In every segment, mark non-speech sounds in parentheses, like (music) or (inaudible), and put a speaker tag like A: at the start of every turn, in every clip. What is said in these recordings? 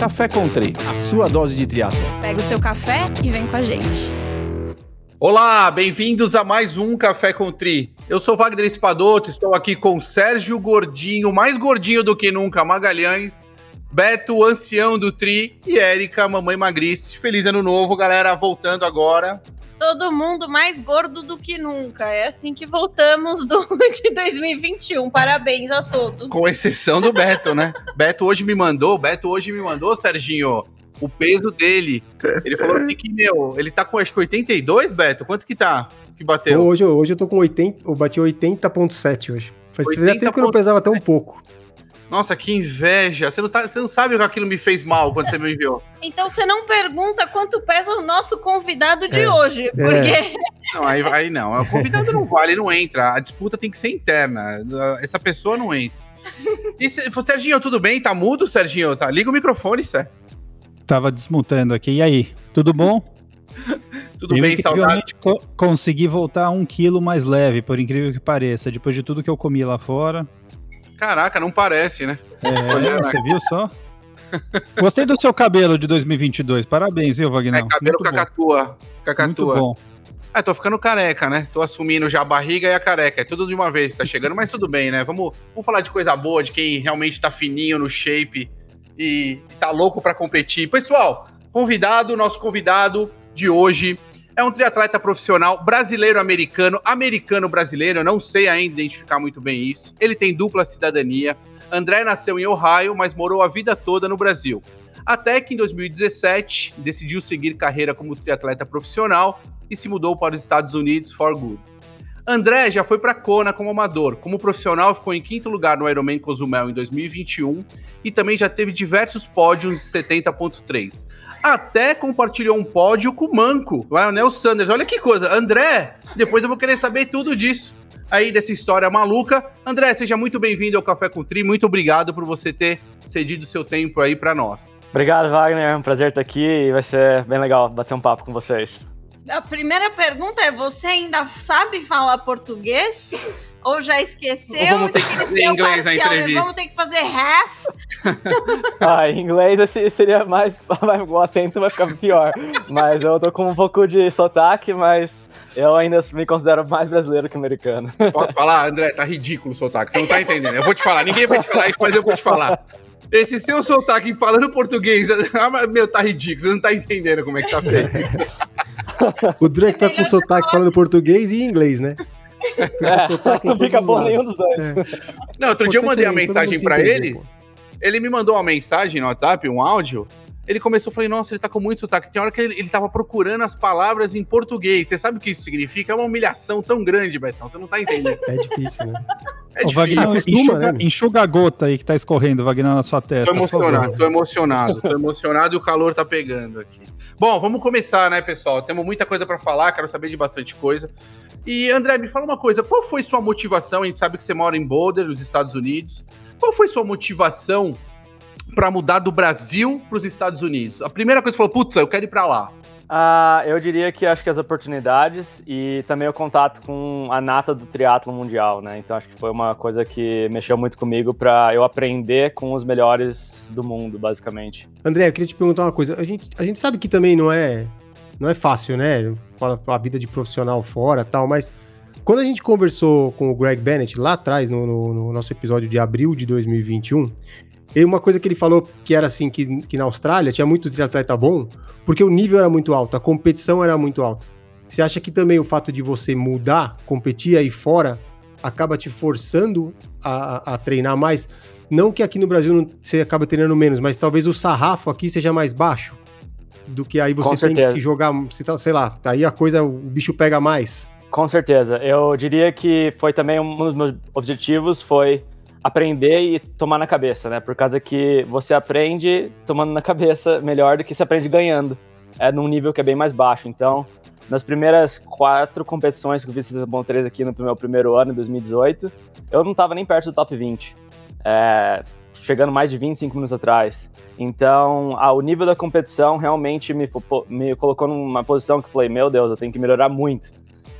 A: Café Country, a sua dose de triatlo.
B: Pega o seu café e vem com a gente.
C: Olá, bem-vindos a mais um Café com Tri. Eu sou Wagner Espadoto, estou aqui com Sérgio Gordinho, mais gordinho do que nunca, Magalhães, Beto, ancião do Tri e Érica, mamãe magrice. Feliz ano novo, galera, voltando agora.
B: Todo mundo mais gordo do que nunca. É assim que voltamos do, (laughs) de 2021. Parabéns a todos.
C: Com exceção do Beto, né? Beto hoje me mandou, Beto hoje me mandou, Serginho, o peso dele. Ele falou que, meu, ele tá com acho que 82, Beto? Quanto que tá? Que bateu?
D: Hoje, hoje eu tô com 80, eu bati 80.7 hoje. Faz 80. tempo que eu não pesava tão pouco.
C: Nossa, que inveja. Você não, tá, você não sabe o que aquilo me fez mal quando você me enviou.
B: Então você não pergunta quanto pesa o nosso convidado de é, hoje, é. porque... É.
C: Não, aí, aí não. O convidado não vale, não entra. A disputa tem que ser interna. Essa pessoa não entra. E, Serginho, tudo bem? Tá mudo, Serginho? Tá? Liga o microfone, Sérgio.
E: Tava desmutando aqui. E aí, tudo bom? (laughs)
C: tudo eu bem, saudade.
E: Co consegui voltar um quilo mais leve, por incrível que pareça, depois de tudo que eu comi lá fora.
C: Caraca, não parece, né?
E: É, você viu só? Gostei do seu cabelo de 2022. Parabéns, viu, Wagner?
C: É, cabelo Muito cacatua. Bom. Cacatua. Muito bom. É, tô ficando careca, né? Tô assumindo já a barriga e a careca. É tudo de uma vez, tá chegando, mas tudo bem, né? Vamos, vamos falar de coisa boa, de quem realmente tá fininho no shape e, tá louco para competir. Pessoal, convidado, nosso convidado de hoje é um triatleta profissional brasileiro-americano, americano-brasileiro, eu não sei ainda identificar muito bem isso. Ele tem dupla cidadania. André nasceu em Ohio, mas morou a vida toda no Brasil. Até que em 2017 decidiu seguir carreira como triatleta profissional e se mudou para os Estados Unidos for good. André já foi para Kona como amador. Como profissional, ficou em quinto lugar no Ironman Cozumel em 2021 e também já teve diversos pódios de 70.3. Até compartilhou um pódio com o Manco, o Lionel Sanders. Olha que coisa. André, depois eu vou querer saber tudo disso aí dessa história maluca. André, seja muito bem-vindo ao Café com Tri. Muito obrigado por você ter cedido seu tempo aí para nós.
F: Obrigado, Wagner. É um prazer estar aqui e vai ser bem legal bater um papo com vocês.
B: A primeira pergunta é: você ainda sabe falar português? Ou já esqueceu? Ou
C: vamos ter que fazer inglês na entrevista.
B: Vamos ter que fazer half? (laughs)
F: ah, em inglês seria mais. (laughs) O acento vai ficar pior. Mas eu tô com um pouco de sotaque, mas eu ainda me considero mais brasileiro que americano.
C: Pode falar, André, tá ridículo o sotaque. Você não tá entendendo. Eu vou te falar. Ninguém vai te falar isso, mas eu vou te falar. Esse seu sotaque falando português, (laughs) ah, meu, tá ridículo. Você não tá entendendo como é que tá feito isso.
D: O Drake tá com sotaque falando português e inglês, né?
F: É, (laughs) não fica bom nenhum dos dois. É.
C: Não, outro dia eu mandei uma mensagem para ele. Pô. Ele me mandou uma mensagem no WhatsApp, um áudio. Ele começou, eu falei, nossa, ele tá com muito sotaque. Tem hora que ele, ele tava procurando as palavras em português. Você sabe o que isso significa? É uma humilhação tão grande, Betão. Você não tá entendendo.
D: É difícil, né? (laughs)
E: É difícil. Wagner, enxuga, né? enxuga, a gota aí que tá escorrendo, Wagner, na sua testa.
C: Tô emocionado, tô emocionado, tô emocionado e o calor tá pegando aqui. Bom, vamos começar, né, pessoal? Temos muita coisa para falar, quero saber de bastante coisa. E, André, me fala uma coisa: qual foi sua motivação? A gente sabe que você mora em Boulder, nos Estados Unidos. Qual foi sua motivação para mudar do Brasil para os Estados Unidos? A primeira coisa que você falou, putz, eu quero ir para lá.
F: Uh, eu diria que acho que as oportunidades e também o contato com a nata do triatlo mundial, né? Então acho que foi uma coisa que mexeu muito comigo para eu aprender com os melhores do mundo, basicamente.
D: André, eu queria te perguntar uma coisa. A gente, a gente sabe que também não é não é fácil, né? A vida de profissional fora, tal, mas quando a gente conversou com o Greg Bennett lá atrás no, no, no nosso episódio de abril de 2021, e uma coisa que ele falou que era assim, que, que na Austrália tinha muito triatleta bom, porque o nível era muito alto, a competição era muito alta. Você acha que também o fato de você mudar, competir aí fora, acaba te forçando a, a treinar mais? Não que aqui no Brasil não, você acaba treinando menos, mas talvez o sarrafo aqui seja mais baixo do que aí você tem que se jogar, sei lá, aí a coisa, o bicho pega mais.
F: Com certeza. Eu diria que foi também um dos meus objetivos, foi aprender e tomar na cabeça, né? Por causa que você aprende tomando na cabeça melhor do que se aprende ganhando. É num nível que é bem mais baixo. Então, nas primeiras quatro competições que eu fiz bom 3 aqui no meu primeiro ano, em 2018, eu não estava nem perto do top 20. É, chegando mais de 25 minutos atrás. Então, ah, o nível da competição realmente me, me colocou numa posição que falei, meu Deus, eu tenho que melhorar muito.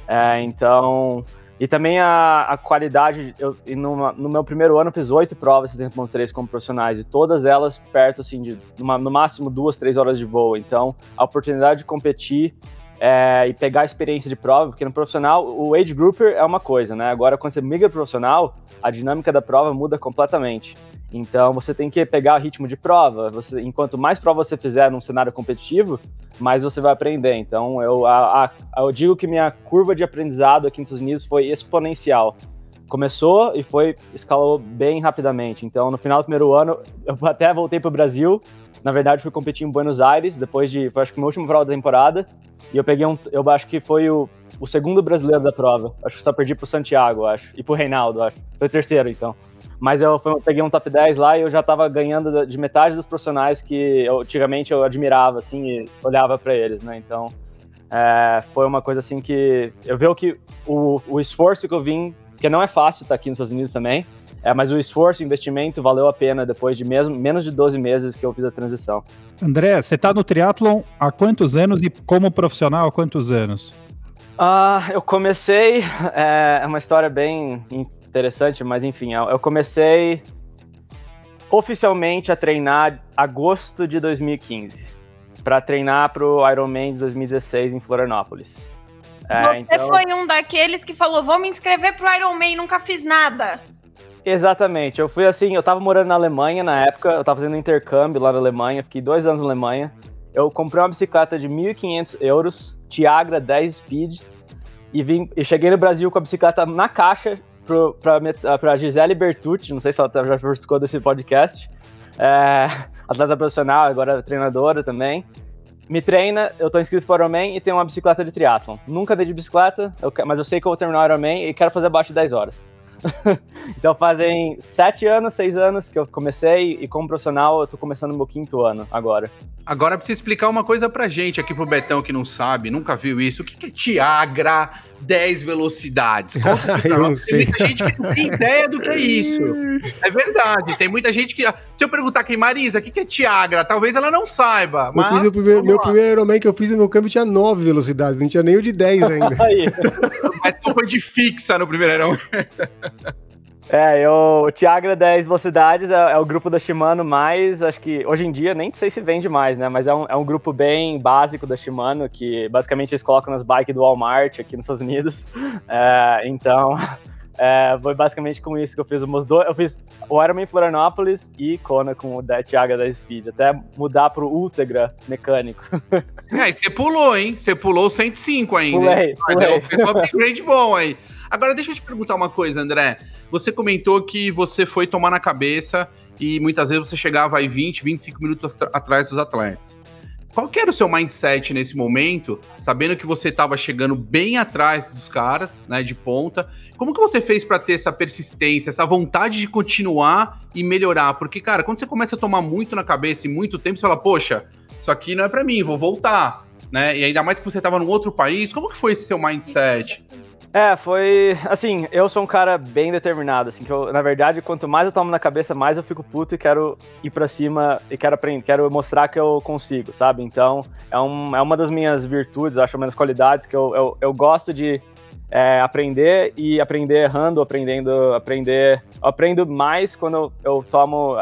F: É, então, E também a, a qualidade, eu, no, no, meu primeiro ano eu fiz oito provas 70.3 como profissionais, e todas elas perto, assim, de numa, no máximo duas, três horas de voo. Então, a oportunidade de competir é, e pegar a experiência de prova, porque no profissional, o age grouper é uma coisa, né? Agora, quando você migra profissional, a dinâmica da prova muda completamente. Então você tem que pegar o ritmo de prova. Você, enquanto mais prova você fizer num cenário competitivo, mais você vai aprender. Então eu, a, a, eu digo que minha curva de aprendizado aqui nos Estados Unidos foi exponencial. Começou e foi escalou bem rapidamente. Então no final do primeiro ano eu (laughs) até voltei para o Brasil. Na verdade fui competir em Buenos Aires depois de, foi acho que minha última prova da temporada. E eu peguei um, eu acho que foi o, o segundo brasileiro da prova. Acho que só perdi pro Santiago, acho, e pro Reinaldo, acho. Foi o terceiro então. Mas eu, eu peguei um top 10 lá e eu já estava ganhando de metade dos profissionais que eu, antigamente eu admirava, assim, e olhava para eles, né? Então, é, foi uma coisa assim que eu vejo que o, o esforço que eu vim, que não é fácil estar tá aqui nos Estados Unidos também, é, mas o esforço, o investimento valeu a pena depois de mesmo, menos de 12 meses que eu fiz a transição.
E: André, você está no triatlon há quantos anos e como profissional há quantos anos?
F: Uh, eu comecei, é, é uma história bem interessante, mas enfim, eu comecei oficialmente a treinar agosto de 2015 para treinar para o Ironman de 2016 em Florianópolis.
B: É, Você então... foi um daqueles que falou: vou me inscrever pro Ironman, nunca fiz nada.
F: Exatamente. Eu fui assim, eu tava morando na Alemanha na época, eu tava fazendo intercâmbio lá na Alemanha, fiquei dois anos na Alemanha. Eu comprei uma bicicleta de 1.500 euros, Tiagra 10 Speeds, e, vim, e cheguei no Brasil com a bicicleta na caixa, para Gisele Bertucci, não sei se ela já participou desse podcast, é, atleta profissional, agora treinadora também. Me treina, eu tô inscrito para o Ironman e tenho uma bicicleta de triatlon. Nunca dei de bicicleta, eu, mas eu sei que eu vou terminar o Ironman e quero fazer abaixo de 10 horas. (laughs) então fazem sete anos, seis anos que eu comecei e como profissional eu tô começando meu quinto ano agora.
C: Agora precisa explicar uma coisa pra gente aqui pro Betão que não sabe, nunca viu isso. O que, que é Tiagra 10 velocidades? (laughs)
D: eu não sei.
C: Tem muita gente que não tem ideia do que é isso. (laughs) É verdade, tem muita gente que. Se eu perguntar quem, Marisa, o que, que é Tiagra? Talvez ela não saiba.
D: Mas, eu fiz o primeiro, meu primeiro Ironman que eu fiz, meu câmbio tinha 9 velocidades, não tinha nem o de 10 ainda.
C: mas tu foi de fixa no primeiro Ironman. (laughs)
F: É, eu, o Tiagra 10 Velocidades é, é, o grupo da Shimano mais, acho que hoje em dia nem sei se vende mais, né? Mas é um, é um grupo bem básico da Shimano, que basicamente eles colocam nas bikes do Walmart aqui nos Estados Unidos. (laughs) É, então, (laughs) é, foi basicamente com isso que eu fiz os dois. Eu fiz o Ironman Florianópolis e Kona com o Tiagra 10 Speed, até mudar pro Ultegra mecânico.
C: É, e você pulou, hein? Você pulou 105 ainda.
F: Pulei, pulei.
C: Fez um upgrade bom aí. Agora, deixa eu te perguntar uma coisa, André. Você comentou que você foi tomar na cabeça e muitas vezes você chegava aí 20, 25 minutos atrás dos atletas. Qual que era o seu mindset nesse momento, sabendo que você estava chegando bem atrás dos caras, né, de ponta? Como que você fez para ter essa persistência, essa vontade de continuar e melhorar? Porque, cara, quando você começa a tomar muito na cabeça e muito tempo, você fala, poxa, isso aqui não é para mim, vou voltar, né? E ainda mais que você estava num outro país, como que foi esse seu mindset?
F: É, foi. Assim, eu sou um cara bem determinado, assim, que eu, na verdade, quanto mais eu tomo na cabeça, mais eu fico puto e quero ir para cima e quero aprender, quero mostrar que eu consigo, sabe? Então, é, um, é uma das minhas virtudes, acho, das qualidades que eu, eu, eu gosto de é, aprender e aprender errando, aprendendo, aprender. Eu aprendo mais quando eu, eu tomo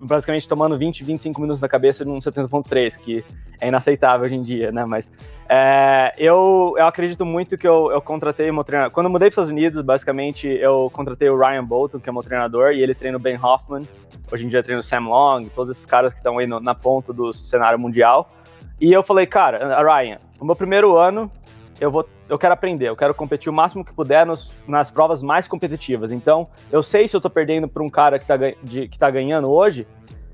F: basicamente tomando 20, 25 minutos na cabeça num 70.3, que é inaceitável hoje em dia, né? Mas é, eu, eu acredito muito que eu, eu contratei meu treinador. Quando eu mudei para os Estados Unidos, basicamente, eu contratei o Ryan Bolton, que é meu treinador, e ele treina o Ben Hoffman. Hoje em dia treina o Sam Long, todos esses caras que estão aí no, na ponta do cenário mundial. E eu falei, cara, Ryan, no meu primeiro ano, eu vou eu quero aprender, eu quero competir o máximo que puder nos, nas provas mais competitivas. Então, eu sei se eu tô perdendo para um cara que tá, de, que tá ganhando hoje,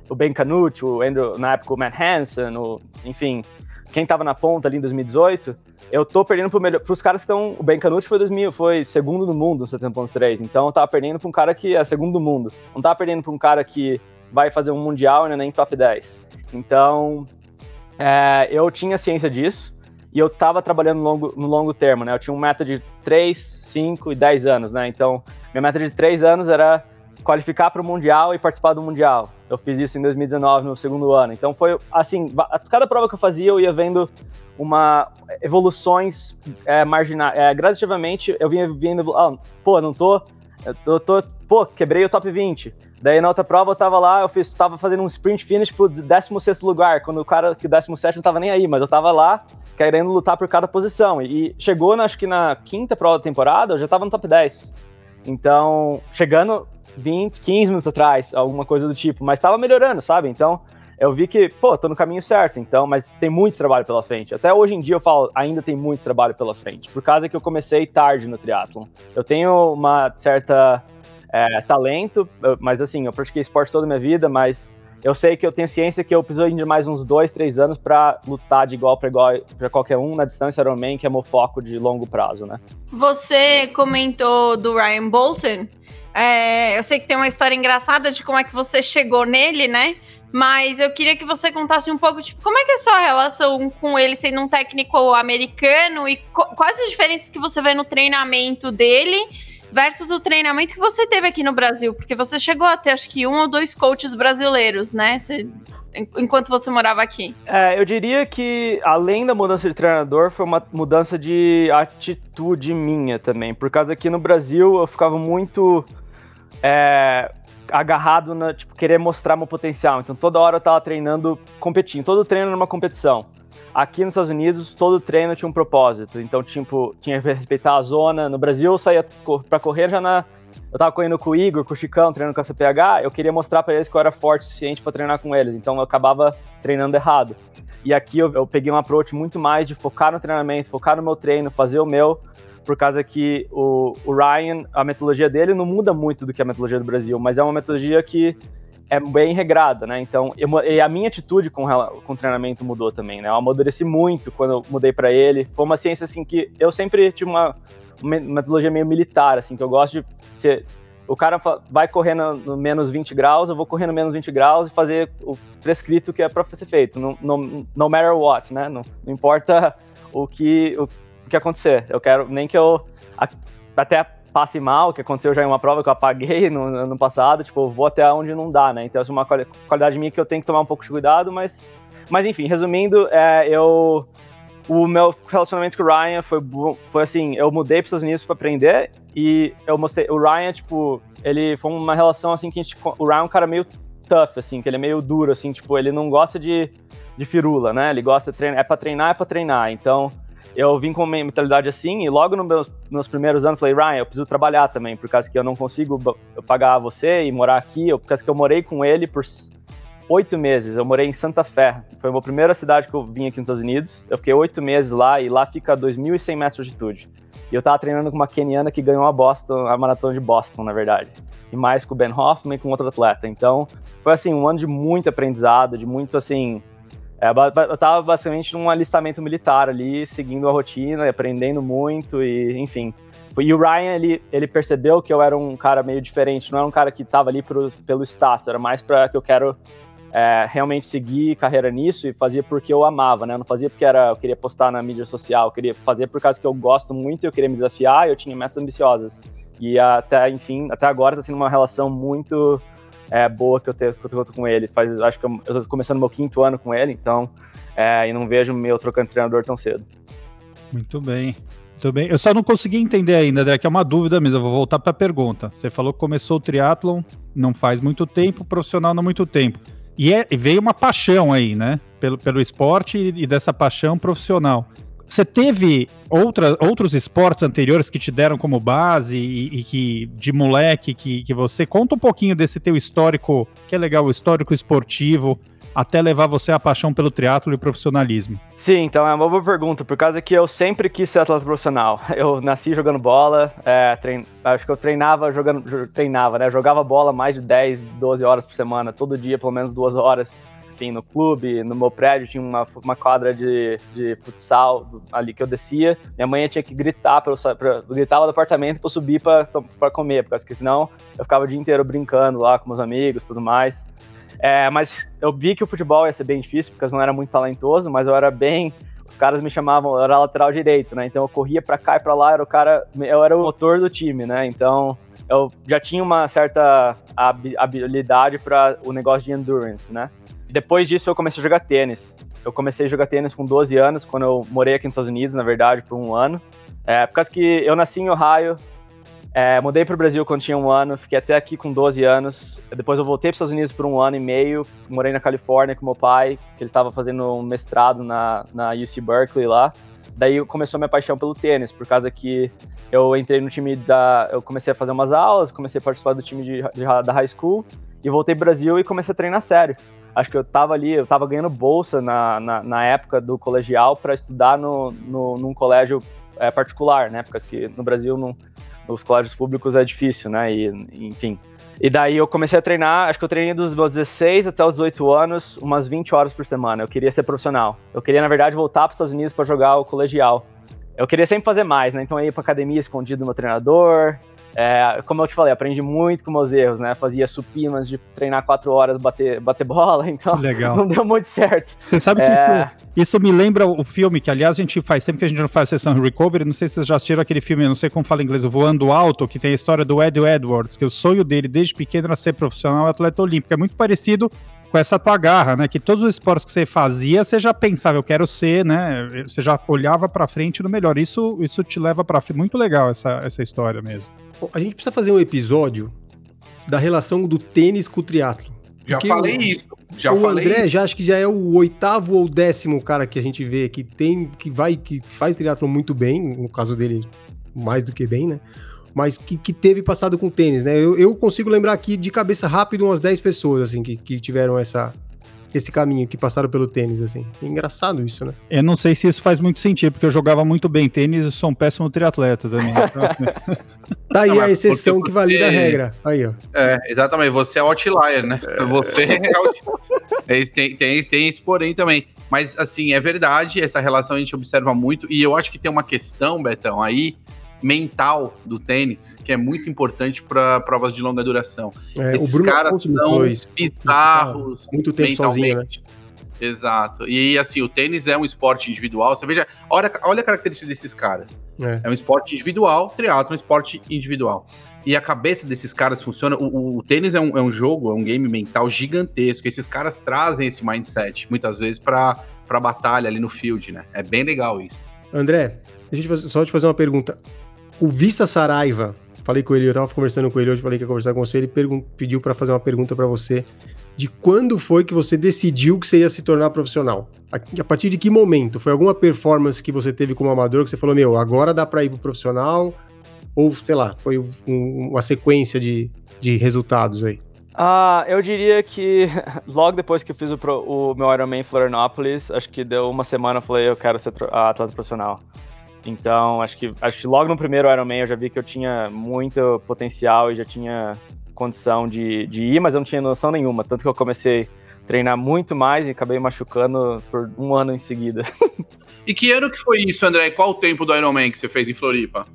F: o Ben Canucci, o Andrew, na época o Matt Hansen, o, enfim, quem tava na ponta ali em 2018, eu tô perdendo melhor, pros caras que estão, o Ben Canucci foi 2000, foi segundo no mundo no 70.3, então eu tava perdendo para um cara que é segundo no mundo. Não tava perdendo para um cara que vai fazer um mundial e não é nem top 10. Então, é, eu tinha ciência disso, e eu estava trabalhando no longo, no longo termo, né? Eu tinha um meta de 3, 5 e 10 anos, né? Então, minha meta de 3 anos era qualificar para o Mundial e participar do Mundial. Eu fiz isso em 2019, no segundo ano. Então, foi assim, a cada prova que eu fazia, eu ia vendo uma evoluções é, marginais. É, gradativamente, eu vinha vindo, ah, pô, não tô, eu tô, pô, quebrei o top 20. Daí na outra prova eu tava lá, eu fiz, tava fazendo um sprint finish pro 16 lugar, quando o cara que 17 não tava nem aí, mas eu tava lá querendo lutar por cada posição. E chegou, acho que na quinta prova da temporada, eu já tava no top 10. Então, chegando 20, 15 minutos atrás, alguma coisa do tipo, mas tava melhorando, sabe? Então, eu vi que, pô, tô no caminho certo, então, mas tem muito trabalho pela frente. Até hoje em dia eu falo, ainda tem muito trabalho pela frente, por causa que eu comecei tarde no triatlon. Eu tenho uma certa é, talento, mas assim, eu pratiquei esporte toda a minha vida, mas eu sei que eu tenho ciência que eu preciso de mais uns dois, três anos para lutar de igual para igual para qualquer um na distância Ironman, que é meu foco de longo prazo, né?
B: Você comentou do Ryan Bolton. É, eu sei que tem uma história engraçada de como é que você chegou nele, né? Mas eu queria que você contasse um pouco, tipo, como é que é a sua relação com ele sendo um técnico americano e quais as diferenças que você vê no treinamento dele versus o treinamento que você teve aqui no Brasil? Porque você chegou a ter, acho que, um ou dois coaches brasileiros, né? Você, enquanto você morava aqui.
F: É, eu diria que, além da mudança de treinador, foi uma mudança de atitude minha também. Por causa que no Brasil eu ficava muito. É, agarrado na, tipo, querer mostrar meu potencial. Então toda hora eu tava treinando, competindo. Todo treino era uma competição. Aqui nos Estados Unidos, todo treino tinha um propósito. Então, tipo, tinha que respeitar a zona. No Brasil, eu saía para correr já na. Eu tava correndo com o Igor, com o Chicão, treinando com a CPH. Eu queria mostrar para eles que eu era forte o suficiente para treinar com eles. Então, eu acabava treinando errado. E aqui eu, eu peguei um approach muito mais de focar no treinamento, focar no meu treino, fazer o meu por causa que o, o, Ryan, a metodologia dele não muda muito do que a metodologia do Brasil, mas é uma metodologia que é bem regrada, né? Então, eu, e a minha atitude com, com o treinamento mudou também, né? Eu amadureci muito quando eu mudei para ele. Foi uma ciência, assim, que eu sempre tive uma, uma metodologia meio militar, assim, que eu gosto de ser... O cara vai correr no, no, menos 20 graus, eu vou correr no menos 20 graus e fazer o prescrito que é para ser feito, no, no, no matter what, né? Não, não importa o que, o, o que acontecer. Eu quero nem que eu até passe mal, que aconteceu já em uma prova que eu apaguei no ano passado, tipo, eu vou até onde não dá, né? Então, essa é uma qualidade minha que eu tenho que tomar um pouco de cuidado, mas, mas enfim, resumindo, é, eu. O meu relacionamento com o Ryan foi, foi assim: eu mudei para os Estados Unidos para aprender e eu mostrei. O Ryan, tipo, ele foi uma relação assim que a gente. O Ryan é um cara meio tough, assim, que ele é meio duro, assim, tipo, ele não gosta de, de firula, né? Ele gosta de treinar, é para treinar, é para treinar. Então, eu vim com uma mentalidade assim e logo nos meus, primeiros anos falei, Ryan, eu preciso trabalhar também, por causa que eu não consigo pagar você e morar aqui, por causa que eu morei com ele por oito meses. Eu morei em Santa Fé, foi a minha primeira cidade que eu vim aqui nos Estados Unidos. Eu fiquei oito meses lá e lá fica 2.100 metros de altitude. E eu tava treinando com uma keniana que ganhou a Boston, a maratona de Boston, na verdade. E mais com o Ben Hoffman e com outro atleta. Então, foi assim, um ano de muito aprendizado, de muito assim, é, eu tava basicamente num alistamento militar ali, seguindo a rotina, aprendendo muito e, enfim. E o Ryan, ele, ele percebeu que eu era um cara meio diferente, não era um cara que tava ali pro, pelo status, era mais para que eu quero é, realmente seguir carreira nisso e fazia porque eu amava, né? Eu não fazia porque era, eu queria postar na mídia social, eu queria fazer por causa que eu gosto muito, eu queria me desafiar, eu tinha metas ambiciosas. E até, enfim, até agora tá sendo uma relação muito é, boa que eu, tenho, que eu tô com ele. Faz, acho que eu, tô começando meu quinto ano com ele, então, é, e não vejo meu trocando de treinador tão cedo.
E: Muito bem. Muito bem. Eu só não consegui entender ainda, André, que é uma dúvida mesmo. Eu vou voltar para a pergunta. Você falou que começou o triatlon não faz muito tempo, profissional não muito tempo. E, é, veio uma paixão aí, né? Pelo, pelo esporte e, e dessa paixão profissional. Você teve outra, outros esportes anteriores que te deram como base e, e, que de moleque que, que você conta um pouquinho desse teu histórico, que é legal, o histórico esportivo, até levar você à paixão pelo triatlo e profissionalismo?
F: Sim, então é uma boa pergunta, por causa que eu sempre quis ser atleta profissional. (laughs) Eu nasci jogando bola, é, trein... acho que eu treinava jogando, treinava, né? Jogava bola mais de 10, 12 horas por semana, todo dia pelo menos duas horas enfim, no clube, no meu prédio tinha uma, uma quadra de, de futsal ali que eu descia. Minha mãe tinha que gritar, pra eu, pra, gritava do apartamento para eu subir para comer, porque senão eu ficava o dia inteiro brincando lá com meus amigos tudo mais. É, mas eu vi que o futebol ia ser bem difícil, porque eu não era muito talentoso, mas eu era bem. Os caras me chamavam, eu era lateral direito, né? Então eu corria para cá e para lá, era o cara, eu era o motor do time, né? Então eu já tinha uma certa habilidade para o negócio de endurance, né? Depois disso, eu comecei a jogar tênis. Eu comecei a jogar tênis com 12 anos, quando eu morei aqui nos Estados Unidos, na verdade, por um ano. É, por causa que eu nasci em Ohio, é, mudei para o Brasil quando tinha um ano, fiquei até aqui com 12 anos. Depois eu voltei para os Estados Unidos por um ano e meio, morei na Califórnia com meu pai, que ele estava fazendo um mestrado na, na UC Berkeley lá. Daí começou a minha paixão pelo tênis, por causa que eu entrei no time da. Eu comecei a fazer umas aulas, comecei a participar do time de, de da high school e voltei pro Brasil e comecei a treinar sério. Acho que eu tava ali, eu tava ganhando bolsa na, na, na época do colegial para estudar no, no, num colégio é, particular, né? Porque que no Brasil não nos colégios públicos é difícil, né? E, enfim. E daí eu comecei a treinar, acho que eu treinei dos meus 16 até os 18 anos, umas 20 horas por semana. Eu queria ser profissional. Eu queria, na verdade, voltar para os Estados Unidos para jogar o colegial. Eu queria sempre fazer mais, né? Então eu ia para academia escondido do meu treinador, é, como eu te falei, aprendi muito com meus erros, né? Fazia supino antes de treinar quatro horas, bater, bater bola, (laughs) então Legal. não deu muito certo.
E: Você sabe que é... isso, isso me lembra o filme, que aliás a gente faz, sempre que a gente não faz a sessão recovery, não sei se vocês já assistiram aquele filme, não sei como fala em inglês, o Voando Alto, que tem a história do Ed Edwards, que o sonho dele desde pequeno era ser profissional atleta olímpico. É muito parecido com essa tua garra, né? Que todos os esportes que você fazia, você já pensava, eu quero ser, né? Você já olhava para frente no melhor. Isso, isso te leva para muito legal essa, essa história mesmo.
D: A gente precisa fazer um episódio da relação do tênis com o triatlo.
C: Já falei o, isso. Já
D: o
C: falei
D: André
C: isso.
D: já acho que já é o oitavo ou décimo cara que a gente vê que tem que vai que faz triatlo muito bem, no caso dele mais do que bem, né? mas que, que teve passado com tênis, né? Eu, eu consigo lembrar aqui de cabeça rápido umas 10 pessoas, assim, que, que tiveram essa, esse caminho, que passaram pelo tênis, assim. É engraçado isso, né?
E: Eu não sei se isso faz muito sentido, porque eu jogava muito bem tênis e sou um péssimo triatleta também. Então... (laughs)
D: tá aí não, a exceção que valida a regra. Aí, ó.
C: É, exatamente. Você é outlier, né? Você é outlier. tem, tem, tem esse porém também. Mas, assim, é verdade, essa relação a gente observa muito, e eu acho que tem uma questão, Betão, aí, mental do tênis, que é muito importante para provas de longa duração. É, Esses caras são bizarros
D: muito tempo mentalmente. Sozinho, né?
C: Exato. E assim, o tênis é um esporte individual. Você veja, olha, olha a característica desses caras. É, é um esporte individual, triatlo é um esporte individual. E a cabeça desses caras funciona. O, o, o tênis é um, é um, jogo, é um game mental gigantesco. Esses caras trazem esse mindset, muitas vezes, para pra batalha ali no field, né? É bem legal isso.
D: André, deixa eu só te fazer uma pergunta. O Vista Saraiva, falei com ele, eu tava conversando com ele hoje, falei que ia conversar com você, ele pediu para fazer uma pergunta para você de quando foi que você decidiu que você ia se tornar profissional? A, a, partir de que momento? Foi alguma performance que você teve como amador que você falou, meu, agora dá para ir pro profissional? Ou, sei lá, foi um, uma sequência de, de resultados aí?
F: Ah, eu diria que (laughs) logo depois que eu fiz o, pro, o meu Ironman em Florianópolis, acho que deu uma semana eu falei, eu quero ser atleta profissional. Então, acho que, acho que logo no primeiro Ironman eu já vi que eu tinha muito potencial e já tinha condição de, de ir, mas eu não tinha noção nenhuma. Tanto que eu comecei a treinar muito mais e acabei machucando por um ano em seguida. (laughs)
C: e que ano que foi isso, André? Qual o tempo do Ironman que você fez em Floripa?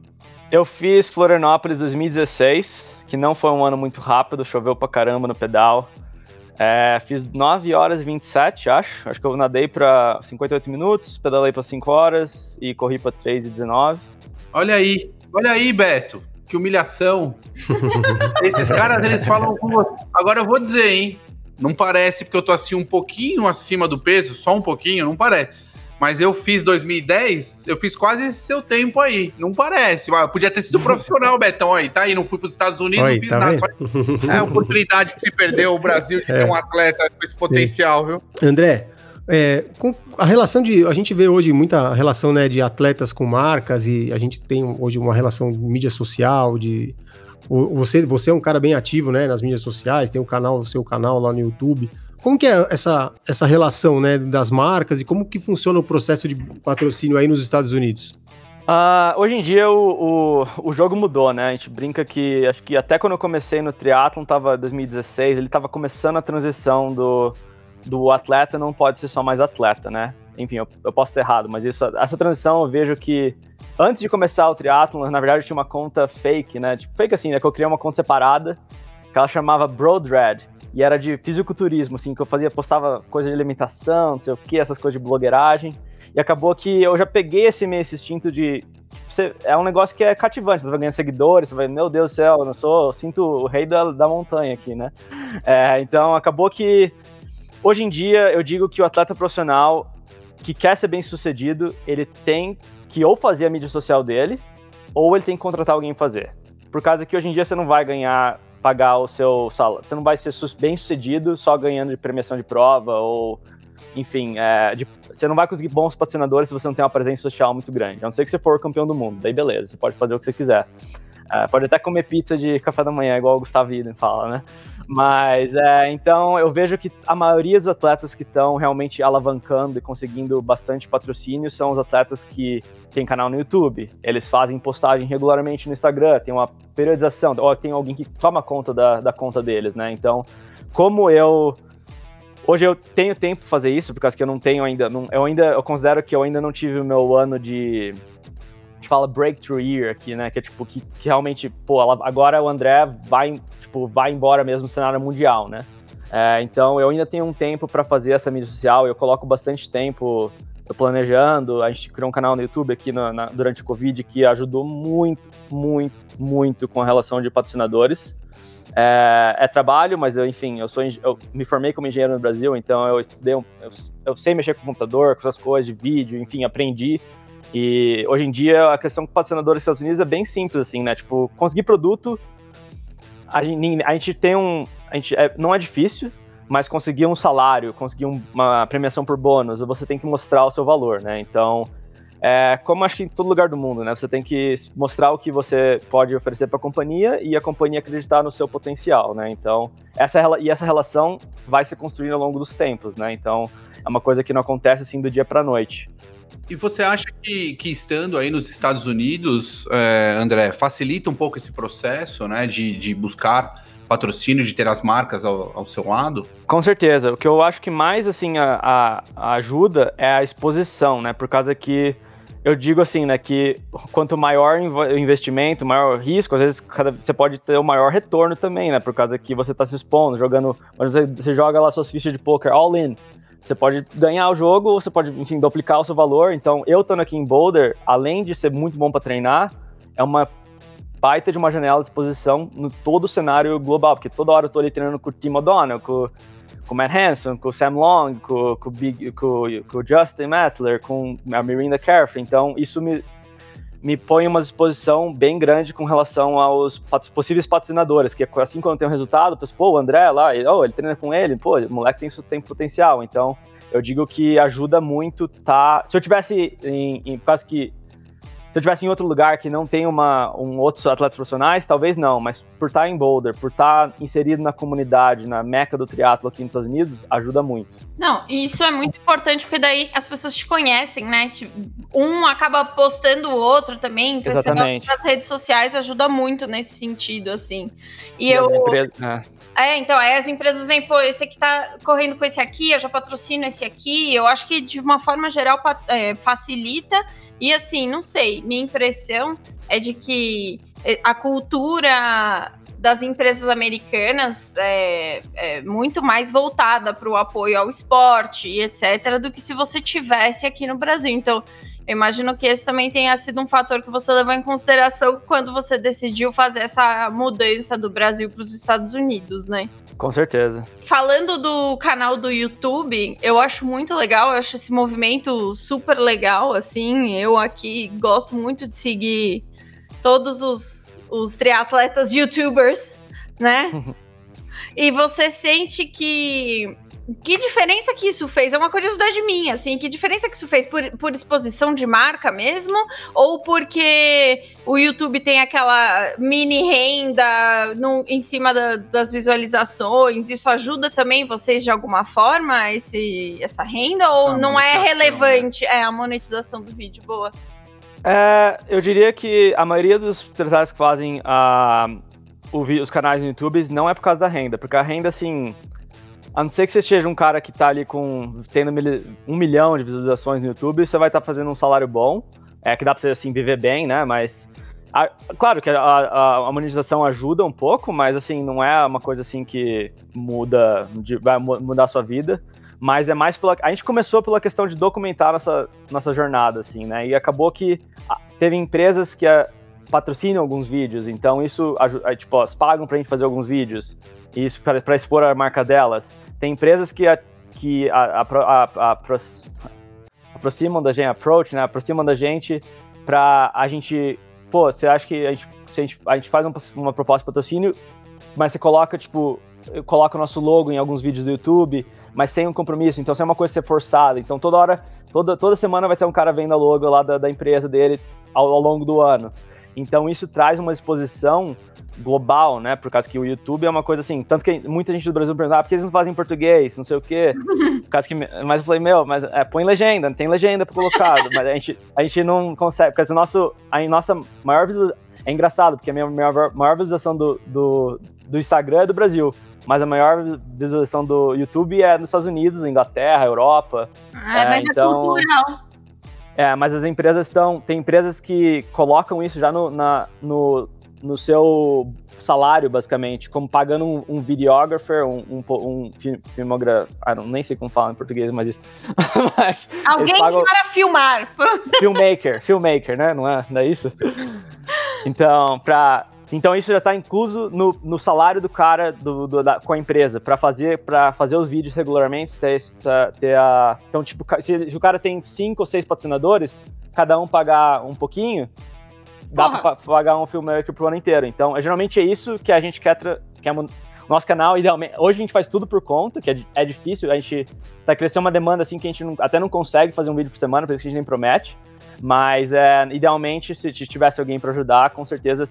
F: Eu fiz Florianópolis 2016, que não foi um ano muito rápido, choveu pra caramba no pedal. É, fiz 9 horas e 27, acho. Acho que eu nadei para 58 minutos, pedalei para 5 horas e corri para 3 e 19.
C: Olha aí, olha aí, Beto. Que humilhação. (laughs) Esses caras, eles falam com você. Agora eu vou dizer, hein? Não parece porque eu tô assim um pouquinho acima do peso, só um pouquinho, não parece. Mas eu fiz 2010, eu fiz quase esse seu tempo aí. Não parece. Mas podia ter sido profissional, (laughs) Betão aí, tá aí. Não fui para os Estados Unidos, Oi, não fiz tá nada. Só... É a oportunidade que se perdeu o Brasil de (laughs) é. ter um atleta com esse potencial, Sim.
D: viu? André, é, a relação de. A gente vê hoje muita relação né, de atletas com marcas e a gente tem hoje uma relação de mídia social, de. Você, você é um cara bem ativo né, nas mídias sociais, tem o um canal, o seu canal lá no YouTube. Como que é essa, essa relação né, das marcas e como que funciona o processo de patrocínio aí nos Estados Unidos?
F: Uh, hoje em dia o, o, o, jogo mudou, né? A gente brinca que acho que até quando eu comecei no triatlon, tava 2016, ele tava começando a transição do, do atleta não pode ser só mais atleta, né? Enfim, eu, eu posso ter errado, mas isso, essa transição eu vejo que antes de começar o triatlon, na verdade eu tinha uma conta fake, né? Tipo, fake assim, né? Que eu criei uma conta separada que ela chamava Broadred e era de fisiculturismo, assim, que eu fazia, postava coisa de alimentação, não sei o que, essas coisas de blogueiragem. E acabou que eu já peguei esse, esse instinto de você, é um negócio que é cativante. Você vai ganhar seguidores, você vai, meu Deus do céu, eu não sou, eu sinto o rei da, da montanha aqui, né? É, então acabou que hoje em dia eu digo que o atleta profissional que quer ser bem sucedido, ele tem que ou fazer a mídia social dele, ou ele tem que contratar alguém fazer. Por causa que hoje em dia você não vai ganhar, pagar o seu salário, você não vai ser bem sucedido só ganhando de premiação de prova ou enfim, é, de, você não vai conseguir bons patrocinadores se você não tem uma presença social muito grande. A não ser que você for campeão do mundo, daí beleza, você pode fazer o que você quiser. É, pode até comer pizza de café da manhã, igual o Gustavo Iden fala, né? Mas, é, então, eu vejo que a maioria dos atletas que estão realmente alavancando e conseguindo bastante patrocínio são os atletas que têm canal no YouTube. Eles fazem postagem regularmente no Instagram, tem uma periodização, ou tem alguém que toma conta da, da conta deles, né? Então, como eu Hoje eu tenho tempo para fazer isso, porque eu não tenho ainda. Não, eu ainda. Eu considero que eu ainda não tive o meu ano de. A gente fala breakthrough year aqui, né? Que é tipo, que, que realmente, pô, agora o André vai, tipo, vai embora mesmo no cenário mundial, né? É, então eu ainda tenho um tempo para fazer essa mídia social, eu coloco bastante tempo planejando. A gente criou um canal no YouTube aqui na, na, durante o Covid que ajudou muito, muito, muito com a relação de patrocinadores. É, é, trabalho, mas eu, enfim, eu sou eu me formei como engenheiro no Brasil, então eu estudei, eu, eu sei mexer com computador, com essas coisas de vídeo, enfim, aprendi. E hoje em dia a questão com patrocinadores dos Estados Unidos é bem simples, assim, né? Tipo, conseguir produto, a gente, a gente tem um, a gente, é, não é difícil, mas conseguir um salário, conseguir uma premiação por bônus, você tem que mostrar o seu valor, né? Então, é, como acho que em todo lugar do mundo, né? Você tem que mostrar o que você pode oferecer para a companhia e a companhia acreditar no seu potencial, né? Então, essa e essa relação vai se construindo ao longo dos tempos, né? Então, é uma coisa que não acontece assim do dia para noite.
C: E você acha que, que estando aí nos Estados Unidos, é, André, facilita um pouco esse processo, né, de, de buscar patrocínio, de ter as marcas ao, ao, seu lado?
F: Com certeza. O que eu acho que mais assim a, a, ajuda é a exposição, né? Por causa que eu digo assim, né, que quanto maior o investimento, maior risco, às vezes você pode ter o maior retorno também, né, por causa que você está se expondo, jogando, você, você joga lá suas fichas de poker all in, você pode ganhar o jogo, você pode, enfim, duplicar o seu valor. Então, eu estando aqui em Boulder, além de ser muito bom para treinar, é uma baita de uma janela de exposição no todo o cenário global, porque toda hora eu tô ali treinando com o Tim O'Donnell, com com o Matt Hanson, com o Sam Long, com, com, Big, com, com o Justin Metzler, com a Mirinda Carefree. Então, isso me, me põe uma exposição bem grande com relação aos possíveis patrocinadores, que assim quando tem um resultado, penso, pô, o André lá, ele, oh, ele treina com ele, pô, o moleque tem, tem potencial. Então, eu digo que ajuda muito, tá? Se eu tivesse, em, em, por causa que se eu tivesse em outro lugar que não tem uma, um outros atletas profissionais, talvez não, mas por estar em Boulder, por estar inserido na comunidade, na meca do triatlo aqui nos Estados Unidos, ajuda muito.
B: Não, e isso é muito importante porque daí as pessoas te conhecem, né? Um acaba postando o outro também, então
F: Exatamente.
B: nas redes sociais ajuda muito nesse sentido, assim. E, e eu empresas, é. É, então, aí as empresas vêm, pô, esse aqui tá correndo com esse aqui, eu já patrocino esse aqui. Eu acho que de uma forma geral é, facilita e assim, não sei, minha impressão é de que é, a cultura das empresas americanas é, é muito mais voltada para o apoio ao esporte e etc., do que se você tivesse aqui no Brasil. Então, eu imagino que esse também tenha sido um fator que você levou em consideração quando você decidiu fazer essa mudança do Brasil para os Estados Unidos, né?
F: Com certeza.
B: Falando do canal do YouTube, eu acho muito legal, eu acho esse movimento super legal, assim. Eu aqui gosto muito de seguir todos os, os triatletas youtubers, né? (laughs) e você sente que que diferença que isso fez? É uma curiosidade minha, assim, que diferença que isso fez por, por exposição de marca mesmo? Ou porque o YouTube tem aquela mini renda no, em cima da, das visualizações? Isso ajuda também vocês de alguma forma, esse, essa renda? Essa ou não é relevante? Né? É, a monetização do vídeo, boa.
F: É, eu diria que a maioria dos tratados que fazem uh, os canais no YouTube não é por causa da renda, porque a renda, assim, a não ser que você seja um cara que tá ali com tendo um milhão de visualizações no YouTube, você vai estar tá fazendo um salário bom. É que dá pra você assim viver bem, né? Mas a, claro que a, a, a, monetização ajuda um pouco, mas assim, não é uma coisa assim que muda, de, vai mudar a sua vida. Mas é mais pela. A gente começou pela questão de documentar nossa, nossa jornada, assim, né? E acabou que teve empresas que a, patrocinam alguns vídeos, então isso, tipo, elas pagam pra gente fazer alguns vídeos, isso para expor a marca delas. Tem empresas que, a, que a, a, aproximam da gente, approach, né, aproximam da gente pra a gente, pô, você acha que a gente, a gente, a gente faz uma, uma proposta de patrocínio, mas você coloca, tipo, coloca o nosso logo em alguns vídeos do YouTube, mas sem um compromisso, então isso é uma coisa ser forçada, então toda hora, toda, toda semana vai ter um cara vendo a logo lá da, da empresa dele ao, ao longo do ano. Então isso traz uma exposição global, né? Por causa que o YouTube é uma coisa assim, tanto que muita gente do Brasil pergunta, ah, por que eles não fazem em português, não sei o quê. (laughs) Por causa que, mas eu falei, meu, mas é, põe legenda, tem legenda colocado, (laughs) mas a gente, a gente não consegue, porque o nosso, a nossa maior visualização, é engraçado, porque a minha maior, maior visualização do, do, do Instagram é do Brasil, mas a maior visualização do YouTube é nos Estados Unidos, Inglaterra, Europa.
B: Ah, é, mas é então, é cultural.
F: É, mas as empresas estão. Tem empresas que colocam isso já no, na, no, no seu salário, basicamente, como pagando um, um videographer, um, um, um filmógrafo. Ah, não, nem sei como fala em português, mas isso. (laughs)
B: mas Alguém pagam... para filmar.
F: filmmaker, filmmaker, né? Não é, não é isso? Então, para então isso já está incluso no, no, salário do cara do, do, da, com a empresa para fazer para fazer os vídeos regularmente ter, ter a então tipo se, se, o cara tem cinco ou seis patrocinadores cada um pagar um pouquinho dá para pagar um filmmaker pro ano inteiro então é, geralmente é isso que a gente quer que o nosso canal idealmente hoje a gente faz tudo por conta que é, é difícil a gente tá crescendo uma demanda assim que a gente não, até não consegue fazer um vídeo por semana por isso que a gente nem promete mas, é, idealmente, se tivesse alguém para ajudar, com certeza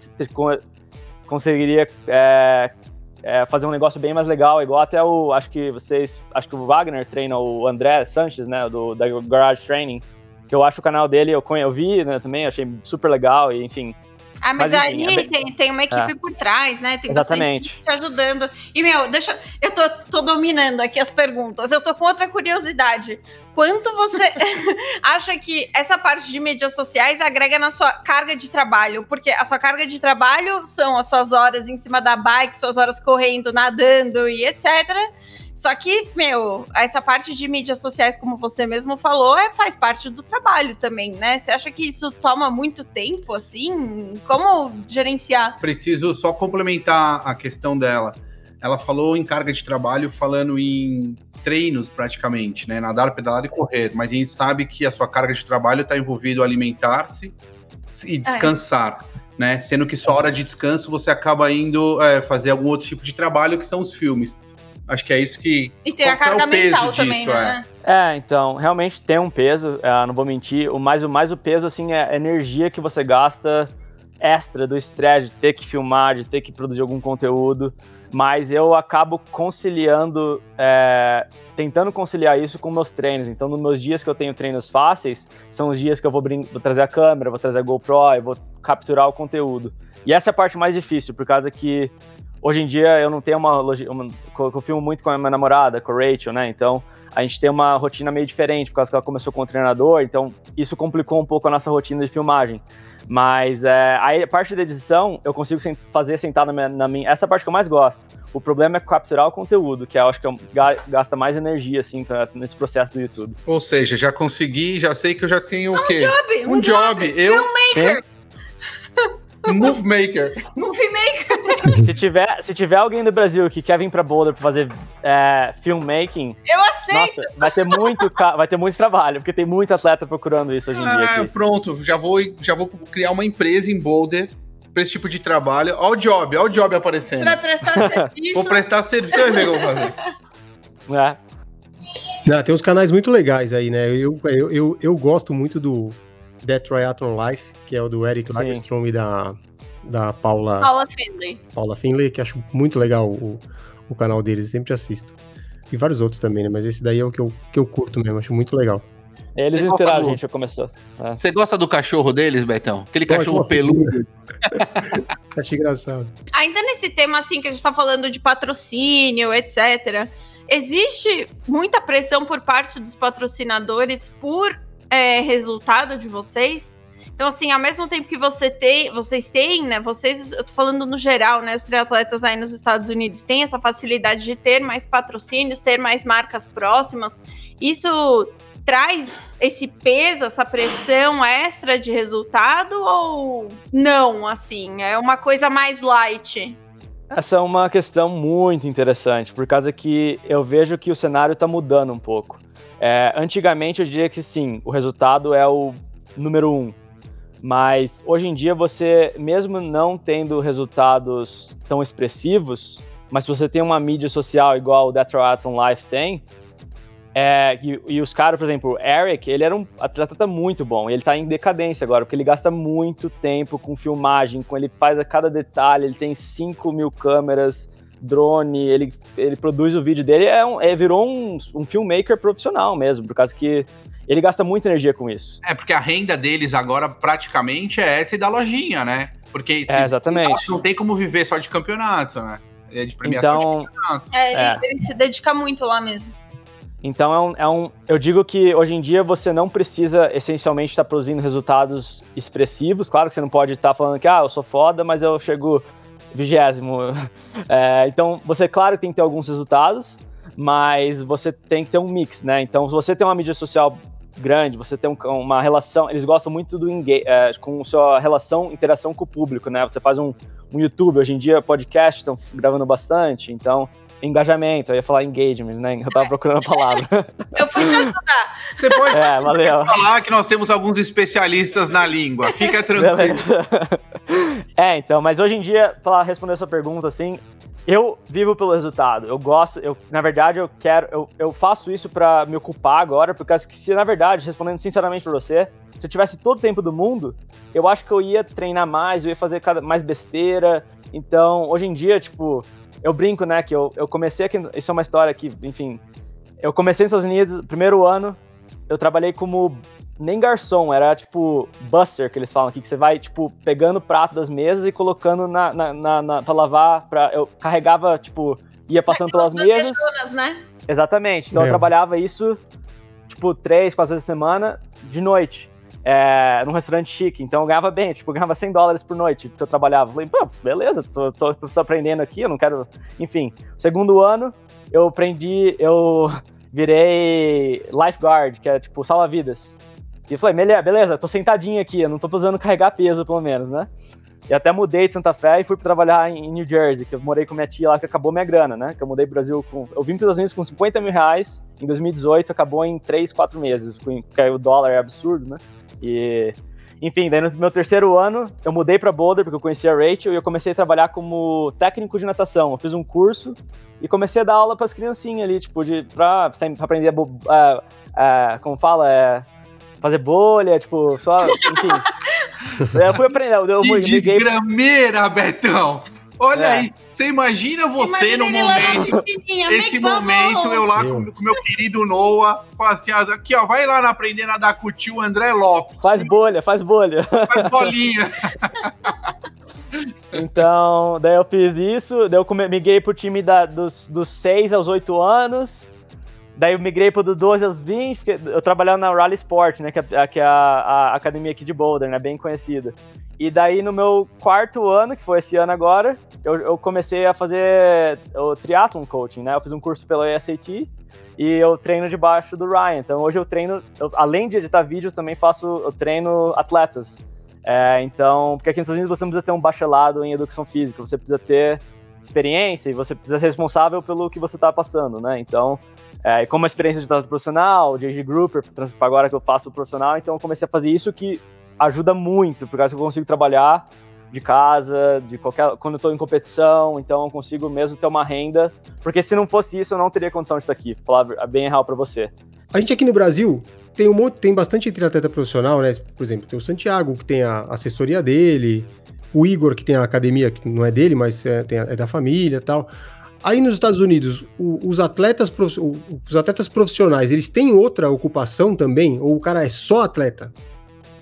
F: conseguiria é, é, fazer um negócio bem mais legal, igual até o. Acho que vocês. Acho que o Wagner treina o André Sanches, né? Do, da Garage Training. Que eu acho o canal dele, eu, eu vi né, também, achei super legal, e enfim.
B: Ah, mas, mas enfim, aí é tem, tem uma equipe é. por trás, né? Tem
F: Exatamente.
B: te ajudando. E, meu, deixa. Eu tô, tô dominando aqui as perguntas. Eu tô com outra curiosidade. Quanto você (laughs) acha que essa parte de mídias sociais agrega na sua carga de trabalho? Porque a sua carga de trabalho são as suas horas em cima da bike, suas horas correndo, nadando e etc. Só que, meu, essa parte de mídias sociais, como você mesmo falou, é, faz parte do trabalho também, né? Você acha que isso toma muito tempo, assim? Como gerenciar?
C: Preciso só complementar a questão dela. Ela falou em carga de trabalho, falando em treinos praticamente, né? Nadar, pedalar e correr. Mas a gente sabe que a sua carga de trabalho está envolvido alimentar-se e descansar. É. Né? Sendo que sua hora de descanso você acaba indo é, fazer algum outro tipo de trabalho que são os filmes. Acho que é isso que.
B: E tem a carga é mental disso, também, né?
F: É. é. então, realmente tem um peso, é, não vou mentir. O mais, o mais o peso, assim, é a energia que você gasta extra do estresse de ter que filmar, de ter que produzir algum conteúdo. Mas eu acabo conciliando, é, tentando conciliar isso com meus treinos. Então, nos meus dias que eu tenho treinos fáceis, são os dias que eu vou, vou trazer a câmera, vou trazer a GoPro, eu vou capturar o conteúdo. E essa é a parte mais difícil, por causa que Hoje em dia eu não tenho uma, uma eu filmo muito com a minha namorada, com a Rachel, né? Então a gente tem uma rotina meio diferente, por causa que ela começou com o treinador, então isso complicou um pouco a nossa rotina de filmagem. Mas é, a parte da edição eu consigo fazer sentado na minha, na minha, Essa parte que eu mais gosto. O problema é capturar o conteúdo, que eu acho que eu, gasta mais energia, assim, pra, nesse processo do YouTube.
C: Ou seja, já consegui, já sei que eu já tenho
B: um
C: o quê?
B: Job,
C: um, um job.
B: job. Eu. Filmmaker! (laughs)
C: Movie Maker.
B: Movie Maker.
F: se, tiver, se tiver alguém do Brasil que quer vir pra Boulder pra fazer é, filmmaking.
B: Eu aceito!
F: Nossa, vai ter, muito, vai ter muito trabalho, porque tem muito atleta procurando isso hoje em dia. Ah,
C: pronto. Já vou, já vou criar uma empresa em Boulder pra esse tipo de trabalho. Olha o job, olha o job aparecendo. Você
B: vai prestar (laughs) serviço?
C: Vou prestar serviço, eu vou fazer.
F: É.
D: Não, tem uns canais muito legais aí, né? Eu, eu, eu, eu gosto muito do Death Triathlon Life, que é o do Eric Lagerstrom e da, da Paula...
B: Paula Finley.
D: Paula Finley, que acho muito legal o, o canal deles, sempre assisto. E vários outros também, né? Mas esse daí é o que eu, que eu curto mesmo, acho muito legal.
F: Eles Você inspiraram a gente a começar.
C: É. Você gosta do cachorro deles, Betão? Aquele cachorro peludo. (laughs)
D: Acho engraçado.
B: Ainda nesse tema, assim, que a gente tá falando de patrocínio, etc. Existe muita pressão por parte dos patrocinadores por é, resultado de vocês. Então, assim, ao mesmo tempo que você tem, vocês têm, né? Vocês, eu tô falando no geral, né? Os triatletas aí nos Estados Unidos têm essa facilidade de ter mais patrocínios, ter mais marcas próximas. Isso traz esse peso, essa pressão extra de resultado ou não, assim? É uma coisa mais light?
F: Essa é uma questão muito interessante, por causa que eu vejo que o cenário está mudando um pouco. É, antigamente eu diria que sim, o resultado é o número um. Mas hoje em dia você, mesmo não tendo resultados tão expressivos, mas se você tem uma mídia social igual o Triathlon Life tem, é, e, e, os caras, por exemplo, o Eric, ele era um atleta muito bom, ele tá em decadência agora, porque ele gasta muito tempo com filmagem, com ele faz a cada detalhe, ele tem 5 mil câmeras, drone, ele, ele produz o vídeo dele, é, um, é virou um, um filmmaker profissional mesmo, por causa que ele gasta muita energia com isso.
C: É, porque a renda deles agora praticamente é essa e da lojinha, né? Porque
F: é, exatamente.
C: não tem como viver só de campeonato, né? É de premiação
F: então,
B: de campeonato. É, ele, é. ele se dedica muito lá mesmo.
F: Então é um, é um, Eu digo que hoje em dia você não precisa essencialmente estar produzindo resultados expressivos. Claro que você não pode estar falando que ah, eu sou foda, mas eu chego vigésimo. (laughs) É, então você, claro, tem que ter alguns resultados, mas você tem que ter um mix, né? Então, se você tem uma mídia social grande, você tem um, uma relação. Eles gostam muito do é, com sua relação, interação com o público, né? Você faz um, um YouTube, hoje em dia podcast estão gravando bastante, então engajamento, eu ia falar engagement, né? Eu tava procurando a palavra. (laughs)
B: eu fui te ajudar.
C: Você pode é, valeu. falar que nós temos alguns especialistas na língua, fica tranquilo. (laughs)
F: é, então, mas hoje em dia, para responder a sua pergunta, assim, eu vivo pelo resultado. Eu gosto, eu, na verdade, eu quero, eu, eu faço isso para me ocupar agora, porque que se, na verdade, respondendo sinceramente pra você, se eu tivesse todo o tempo do mundo, eu acho que eu ia treinar mais, eu ia fazer cada, mais besteira. Então, hoje em dia, tipo, eu brinco, né, que eu, eu comecei aqui, isso é uma história que, enfim, eu comecei nos Estados Unidos, primeiro ano, eu trabalhei como nem garçom, era tipo buster que eles falam aqui, que você vai, tipo, pegando o prato das mesas e colocando na, na, na, na pra lavar, pra, eu carregava, tipo, ia passando (laughs) pelas mesas.
B: Pessoas, né?
F: Exatamente, então eu trabalhava isso, tipo, três, quatro vezes a semana, de noite é, num restaurante chique, então eu ganhava bem, tipo, eu ganhava 100 dólares por noite que eu trabalhava. Falei, pô, beleza, tô, tô, tô, aprendendo aqui, eu não quero. Enfim, segundo ano, eu aprendi, eu (laughs) virei lifeguard, que é tipo salva-vidas. E eu falei, beleza, tô sentadinho aqui, eu não tô precisando carregar peso, pelo menos, né? E até mudei de Santa Fé e fui trabalhar em New Jersey, que eu morei com minha tia lá, que acabou minha grana, né? Que eu mudei pro Brasil com. Eu vim para os Estados Unidos com 50 mil reais em 2018, acabou em 3, 4 meses, porque o dólar é absurdo, né? E, enfim, daí no meu terceiro ano, eu mudei para Boulder, porque eu conhecia a Rachel, e eu comecei a trabalhar como técnico de natação. Eu fiz um curso e comecei a dar aula para as criancinhas ali, tipo, de, pra, pra aprender a, a, como fala, é, fazer bolha, tipo, só, (laughs) enfim. eu fui aprender. Eu, eu,
C: que desgrameira, Betão! Olha é. aí, você imagina você imagina no momento, esse momento, eu lá com o meu querido Noah, assim, ah, aqui ó, vai lá na aprender a nadar com o tio André Lopes.
F: Faz bolha, faz bolha.
C: Faz bolinha. (laughs)
F: então, daí eu fiz isso, daí eu migrei pro time da, dos, dos 6 aos 8 anos, daí eu migrei pro do 12 aos 20, eu trabalhava na Rally Sport, né, que é, que é a, a academia aqui de Boulder, né, bem conhecida. E daí, no meu quarto ano, que foi esse ano agora, eu, eu comecei a fazer o triathlon coaching, né? Eu fiz um curso pela SAT e eu treino debaixo do Ryan. Então, hoje eu treino, eu, além de editar vídeo, também faço, eu treino atletas. É, então, porque aqui nos Estados Unidos você não precisa ter um bacharelado em educação física, você precisa ter experiência e você precisa ser responsável pelo que você está passando, né? Então, é, como a experiência de tratamento profissional, age grouper, agora que eu faço profissional, então eu comecei a fazer isso que ajuda muito, porque eu consigo trabalhar de casa, de qualquer quando eu tô em competição, então eu consigo mesmo ter uma renda, porque se não fosse isso eu não teria condição de estar aqui, falar bem real para você.
D: A gente aqui no Brasil tem um monte, tem bastante triatleta profissional, né? Por exemplo, tem o Santiago que tem a assessoria dele, o Igor que tem a academia que não é dele, mas é, tem, é da família, tal. Aí nos Estados Unidos, o, os, atletas, os atletas profissionais, eles têm outra ocupação também? Ou o cara é só atleta?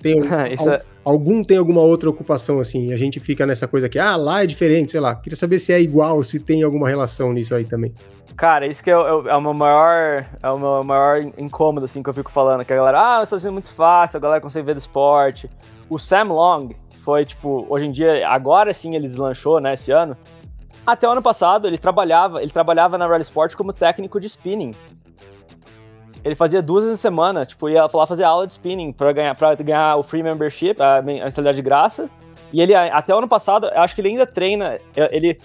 D: Tem (laughs) al, é... algum tem alguma outra ocupação assim? A gente fica nessa coisa que ah, lá é diferente, sei lá. Queria saber se é igual, se tem alguma relação nisso aí também.
F: Cara, isso que é, é, é, o meu maior, é o meu maior incômodo, assim, que eu fico falando. Que a galera, ah, isso é muito fácil, a galera consegue ver do esporte. O Sam Long, que foi, tipo, hoje em dia, agora sim ele deslanchou, né, esse ano. Até o ano passado, ele trabalhava, ele trabalhava na Rally Sport como técnico de spinning. ele fazia duas vezes a semana, tipo, ia lá fazer aula de spinning para ganhar, pra ganhar o free membership, a mensalidade de graça. E ele, até o ano passado, eu acho que ele ainda treina, ele,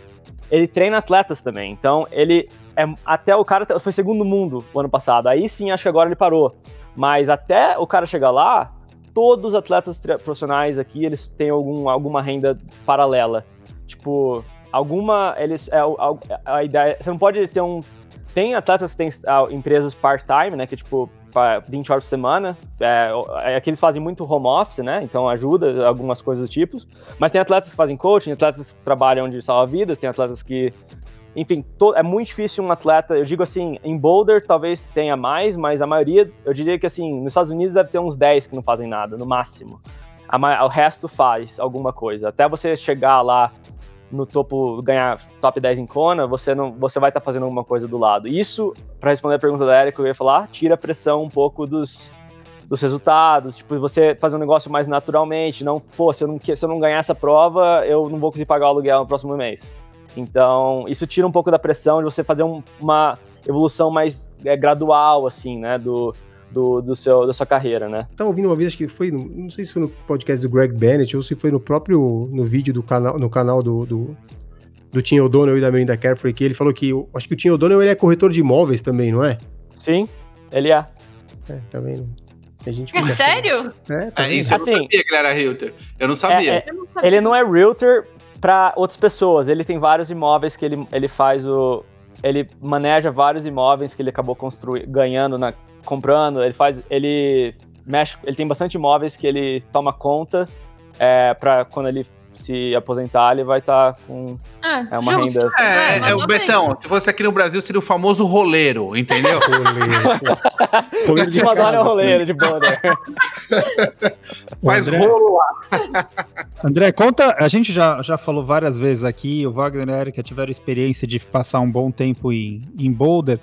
F: ele treina atletas também. Então, ele é, até o cara foi segundo mundo o ano passado. Aí sim, acho que agora ele parou. Mas até o cara chegar lá, todos os atletas profissionais aqui, eles têm algum, alguma renda paralela. Tipo, alguma, eles, é, a, a ideia, você não pode ter um, tem atletas que têm uh, empresas part-time, né, que tipo, 20 horas por semana, é, é, aqui eles fazem muito home office, né, então ajuda algumas coisas do tipo, mas tem atletas que fazem coaching, atletas que trabalham de salva vidas, tem atletas que enfim, é muito difícil um atleta, eu digo assim, em Boulder talvez tenha mais, mas a maioria, eu diria que assim, nos Estados Unidos deve ter uns 10 que não fazem nada, no máximo. A, o resto faz alguma coisa. Até você chegar lá no topo, ganhar top 10 em Kona, você não, você vai estar tá fazendo alguma coisa do lado. Isso, para responder a pergunta da Erika, eu ia falar, tira a pressão um pouco dos, dos resultados, tipo, você fazer um negócio mais naturalmente, não, pô, se eu não, se eu não ganhar essa prova, eu não vou conseguir pagar o aluguel no próximo mês. Então, isso tira um pouco da pressão de você fazer um, uma evolução mais é, gradual, assim, né, do, do, do, seu, da sua carreira, né?
D: Tava ouvindo uma vez, acho que foi, no, não sei se foi no podcast do Greg Bennett ou se foi no próprio, no vídeo do canal, no canal do, do, do Tim O'Donnell e da Melinda Carefree, que ele falou que, acho que o Tim O'Donnell ele é corretor de imóveis também, não é?
F: Sim, ele é.
D: É, tá vendo?
B: A gente é sério?
C: É, tá é isso, assim, eu não sabia que ele era realtor. Eu não sabia. É,
F: é, ele não é realtor, para outras pessoas. Ele tem vários imóveis que ele, ele faz o. Ele maneja vários imóveis que ele acabou construindo, ganhando, na, comprando. Ele faz. Ele mexe. Ele tem bastante imóveis que ele toma conta é, para quando ele se aposentar, ele vai estar tá com ah, é uma justo. renda.
C: É, é, é o Betão, se fosse aqui no Brasil, seria o famoso roleiro, entendeu? (laughs) roleiro.
F: de Madonna é roleiro de banda. (laughs)
C: Faz André, rolo lá.
E: André, conta, a gente já, já falou várias vezes aqui, o Wagner e a Erika tiveram experiência de passar um bom tempo em, em Boulder.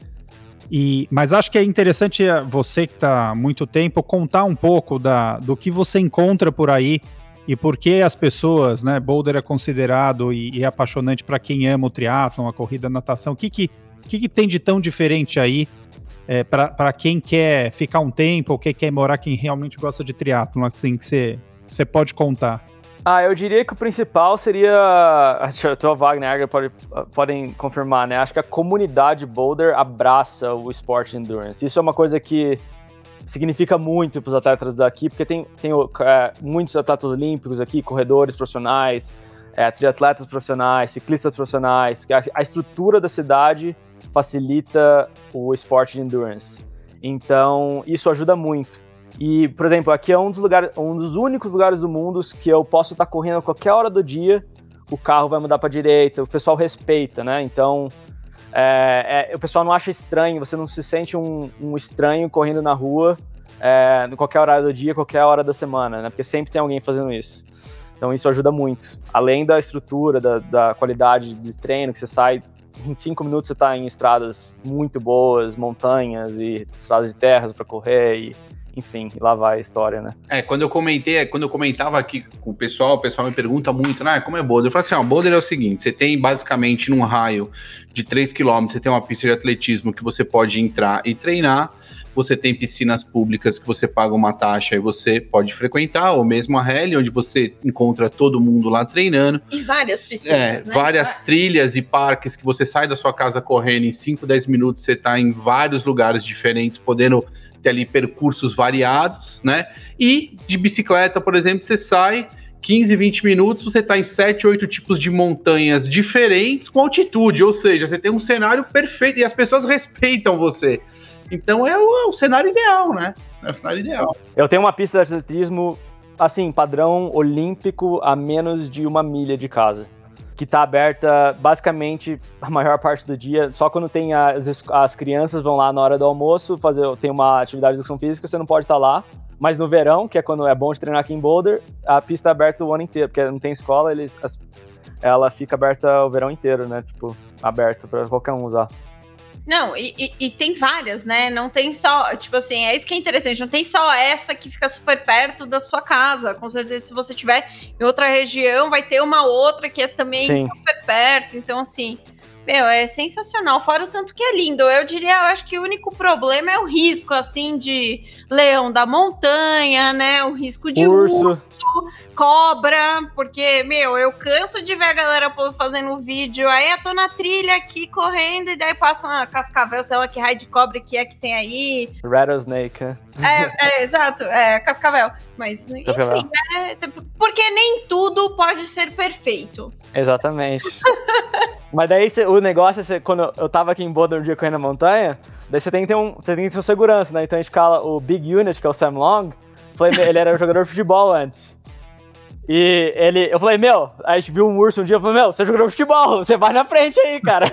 E: E, mas acho que é interessante você que está há muito tempo contar um pouco da, do que você encontra por aí e por que as pessoas, né, Boulder é considerado e, e é apaixonante para quem ama o triatlon, a corrida, a natação. O que que, que, que tem de tão diferente aí é, para quem quer ficar um tempo ou quem quer morar, quem realmente gosta de triatlon, assim, que você pode contar?
F: Ah, eu diria que o principal seria. (laughs) Acho que o Wagner pode, podem confirmar, né? Acho que a comunidade Boulder abraça o esporte endurance. Isso é uma coisa que significa muito para os atletas daqui, porque tem, tem é, muitos atletas olímpicos aqui, corredores profissionais, é, triatletas profissionais, ciclistas profissionais. A, a estrutura da cidade facilita o esporte de endurance. Então, isso ajuda muito. E, por exemplo, aqui é um dos, lugares, um dos únicos lugares do mundo que eu posso estar correndo a qualquer hora do dia, o carro vai mudar para direita, o pessoal respeita, né? Então, é, é, o pessoal não acha estranho, você não se sente um, um estranho correndo na rua é, em qualquer horário do dia, qualquer hora da semana, né? Porque sempre tem alguém fazendo isso. Então isso ajuda muito. Além da estrutura, da, da qualidade de treino, que você sai em cinco minutos você está em estradas muito boas, montanhas e estradas de terras para correr e enfim, lá vai a história, né?
C: É, quando eu comentei, quando eu comentava aqui com o pessoal, o pessoal me pergunta muito, né, como é boulder? Eu falo assim, ó, boulder é o seguinte, você tem basicamente num raio de 3 km, você tem uma pista de atletismo que você pode entrar e treinar, você tem piscinas públicas que você paga uma taxa e você pode frequentar, ou mesmo a rally, onde você encontra todo mundo lá treinando.
B: E várias piscinas,
C: é, né? Várias trilhas e parques que você sai da sua casa correndo em 5, 10 minutos, você está em vários lugares diferentes, podendo ter ali percursos variados, né? E de bicicleta, por exemplo, você sai 15, 20 minutos, você está em 7, 8 tipos de montanhas diferentes com altitude, ou seja, você tem um cenário perfeito e as pessoas (laughs) respeitam você. Então é o, é o cenário ideal, né? É o cenário ideal.
F: Eu tenho uma pista de atletismo, assim, padrão olímpico a menos de uma milha de casa que está aberta basicamente a maior parte do dia. Só quando tem as, as crianças vão lá na hora do almoço fazer tem uma atividade de educação física, você não pode estar tá lá. Mas no verão, que é quando é bom de treinar aqui em Boulder, a pista é aberta o ano inteiro, porque não tem escola, eles as, ela fica aberta o verão inteiro, né? Tipo, aberta para qualquer um usar.
B: Não, e, e, e, tem várias, né? Não tem só, tipo assim, é isso que é interessante. Não tem só essa que fica super perto da sua casa. Com certeza, se você tiver em outra região, vai ter uma outra que é também Sim. super perto. Então, assim, meu, é sensacional. Fora o tanto que é lindo. Eu diria, eu acho que o único problema é o risco, assim, de leão da montanha, né? O risco de urso, urso cobra. Porque, meu, eu canso de ver a galera fazendo vídeo. Aí eu tô na trilha aqui correndo e daí passa uma cascavel, sei lá que raio de cobra que é que tem aí.
F: Rattlesnake,
B: né? É, é (laughs) exato, é cascavel. Mas, cascavel. enfim, é, porque nem tudo pode ser perfeito.
F: Exatamente. (laughs) Mas daí cê, o negócio, cê, quando eu tava aqui em Boulder um dia correndo na montanha, daí você tem que ter um. Você tem que ter um segurança, né? Então a gente fala o Big Unit, que é o Sam Long, falei, ele era um (laughs) jogador de futebol antes. E ele, eu falei, meu, a gente viu um urso um dia, eu falei, meu, você é de futebol, você vai na frente aí, cara.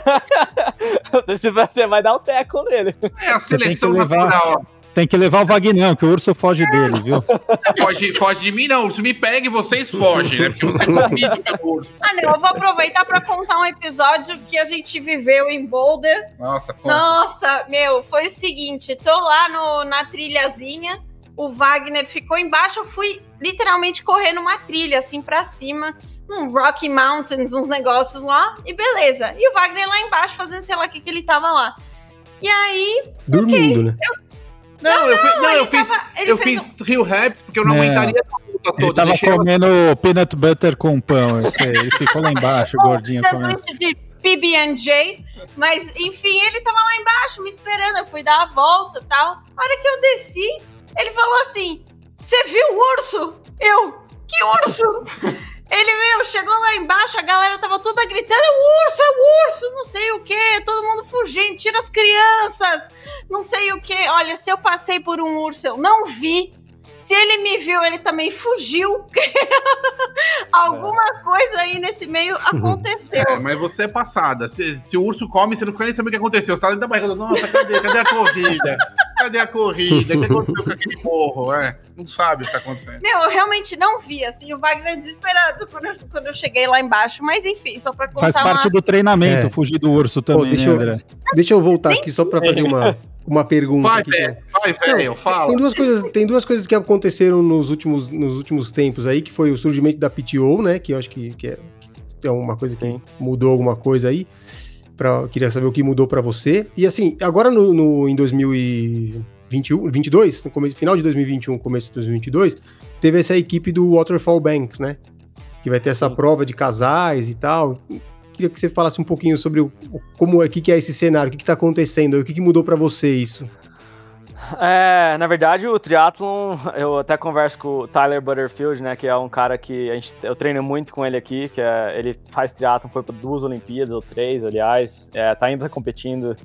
F: (laughs) você vai dar o teco nele.
C: É a seleção natural.
E: Tem que levar o Vagnão, que o urso foge dele, viu? (laughs)
C: Foge, foge de mim, não. O urso me pega e vocês fogem, né? Porque você é comido
B: pelo urso. Ah, não. Eu vou aproveitar pra contar um episódio que a gente viveu em Boulder.
C: Nossa, conta.
B: Nossa, meu, foi o seguinte. Tô lá no, na trilhazinha. O Wagner ficou embaixo. Eu fui literalmente correndo uma trilha, assim, pra cima. Um Rocky Mountains, uns negócios lá. E beleza. E o Wagner lá embaixo fazendo sei lá o que, que ele tava lá. E aí.
D: Dormindo, okay, né?
C: Eu, não, não, eu, fui, não, eu fiz, eu fiz um... Rio Rap porque eu não é. aguentaria a
E: luta toda. Ele tava comendo eu... peanut butter com pão, eu sei. Ele ficou lá embaixo, gordinho.
B: Sanduíche de PB&J, mas enfim, ele tava lá embaixo me esperando, eu fui dar a volta e tal. A hora que eu desci, ele falou assim, você viu o urso? Eu, que urso? Ele, meu, chegou lá embaixo, a galera tava toda gritando: é o urso, é o urso, não sei o que, todo mundo fugindo, tira as crianças, não sei o que. Olha, se eu passei por um urso, eu não vi. Se ele me viu, ele também fugiu. (laughs) Alguma é. coisa aí nesse meio aconteceu. É,
C: mas você é passada. Se, se, o urso come, você não fica nem sabendo o que aconteceu. Você tá dentro da barriga. Nossa, cadê? Cadê a corrida? Cadê a corrida? O que aconteceu com aquele morro? É, não sabe o que tá acontecendo.
B: Meu, eu realmente não vi, assim, o Wagner desesperado quando eu, quando eu cheguei lá embaixo. Mas enfim, só pra contar
E: Faz parte uma... do treinamento, é. fugir do urso também, Pô,
D: deixa, né, eu, deixa eu voltar aqui só pra fazer uma uma pergunta.
C: Vai, velho, vai, velho, fala.
D: Tem duas, coisas, tem duas coisas que aconteceram nos últimos, nos últimos tempos aí, que foi o surgimento da PTO, né? Que eu acho que, que, é, que é uma coisa Sim. que mudou alguma coisa aí. Pra, queria saber o que mudou para você. E assim, agora no, no, em 2021, 22, no começo, final de 2021, começo de 2022, teve essa equipe do Waterfall Bank, né? Que vai ter essa Sim. prova de casais e tal. Queria que você falasse um pouquinho sobre o, como é, que, que é esse cenário, o que está acontecendo, o que, que mudou para você isso.
F: É, na verdade, o triatlon, eu até converso com o Tyler Butterfield, né, que é um cara que a gente, eu treino muito com ele aqui, que é, ele faz triatlon, foi para duas Olimpíadas ou três, aliás, é, tá ainda competindo.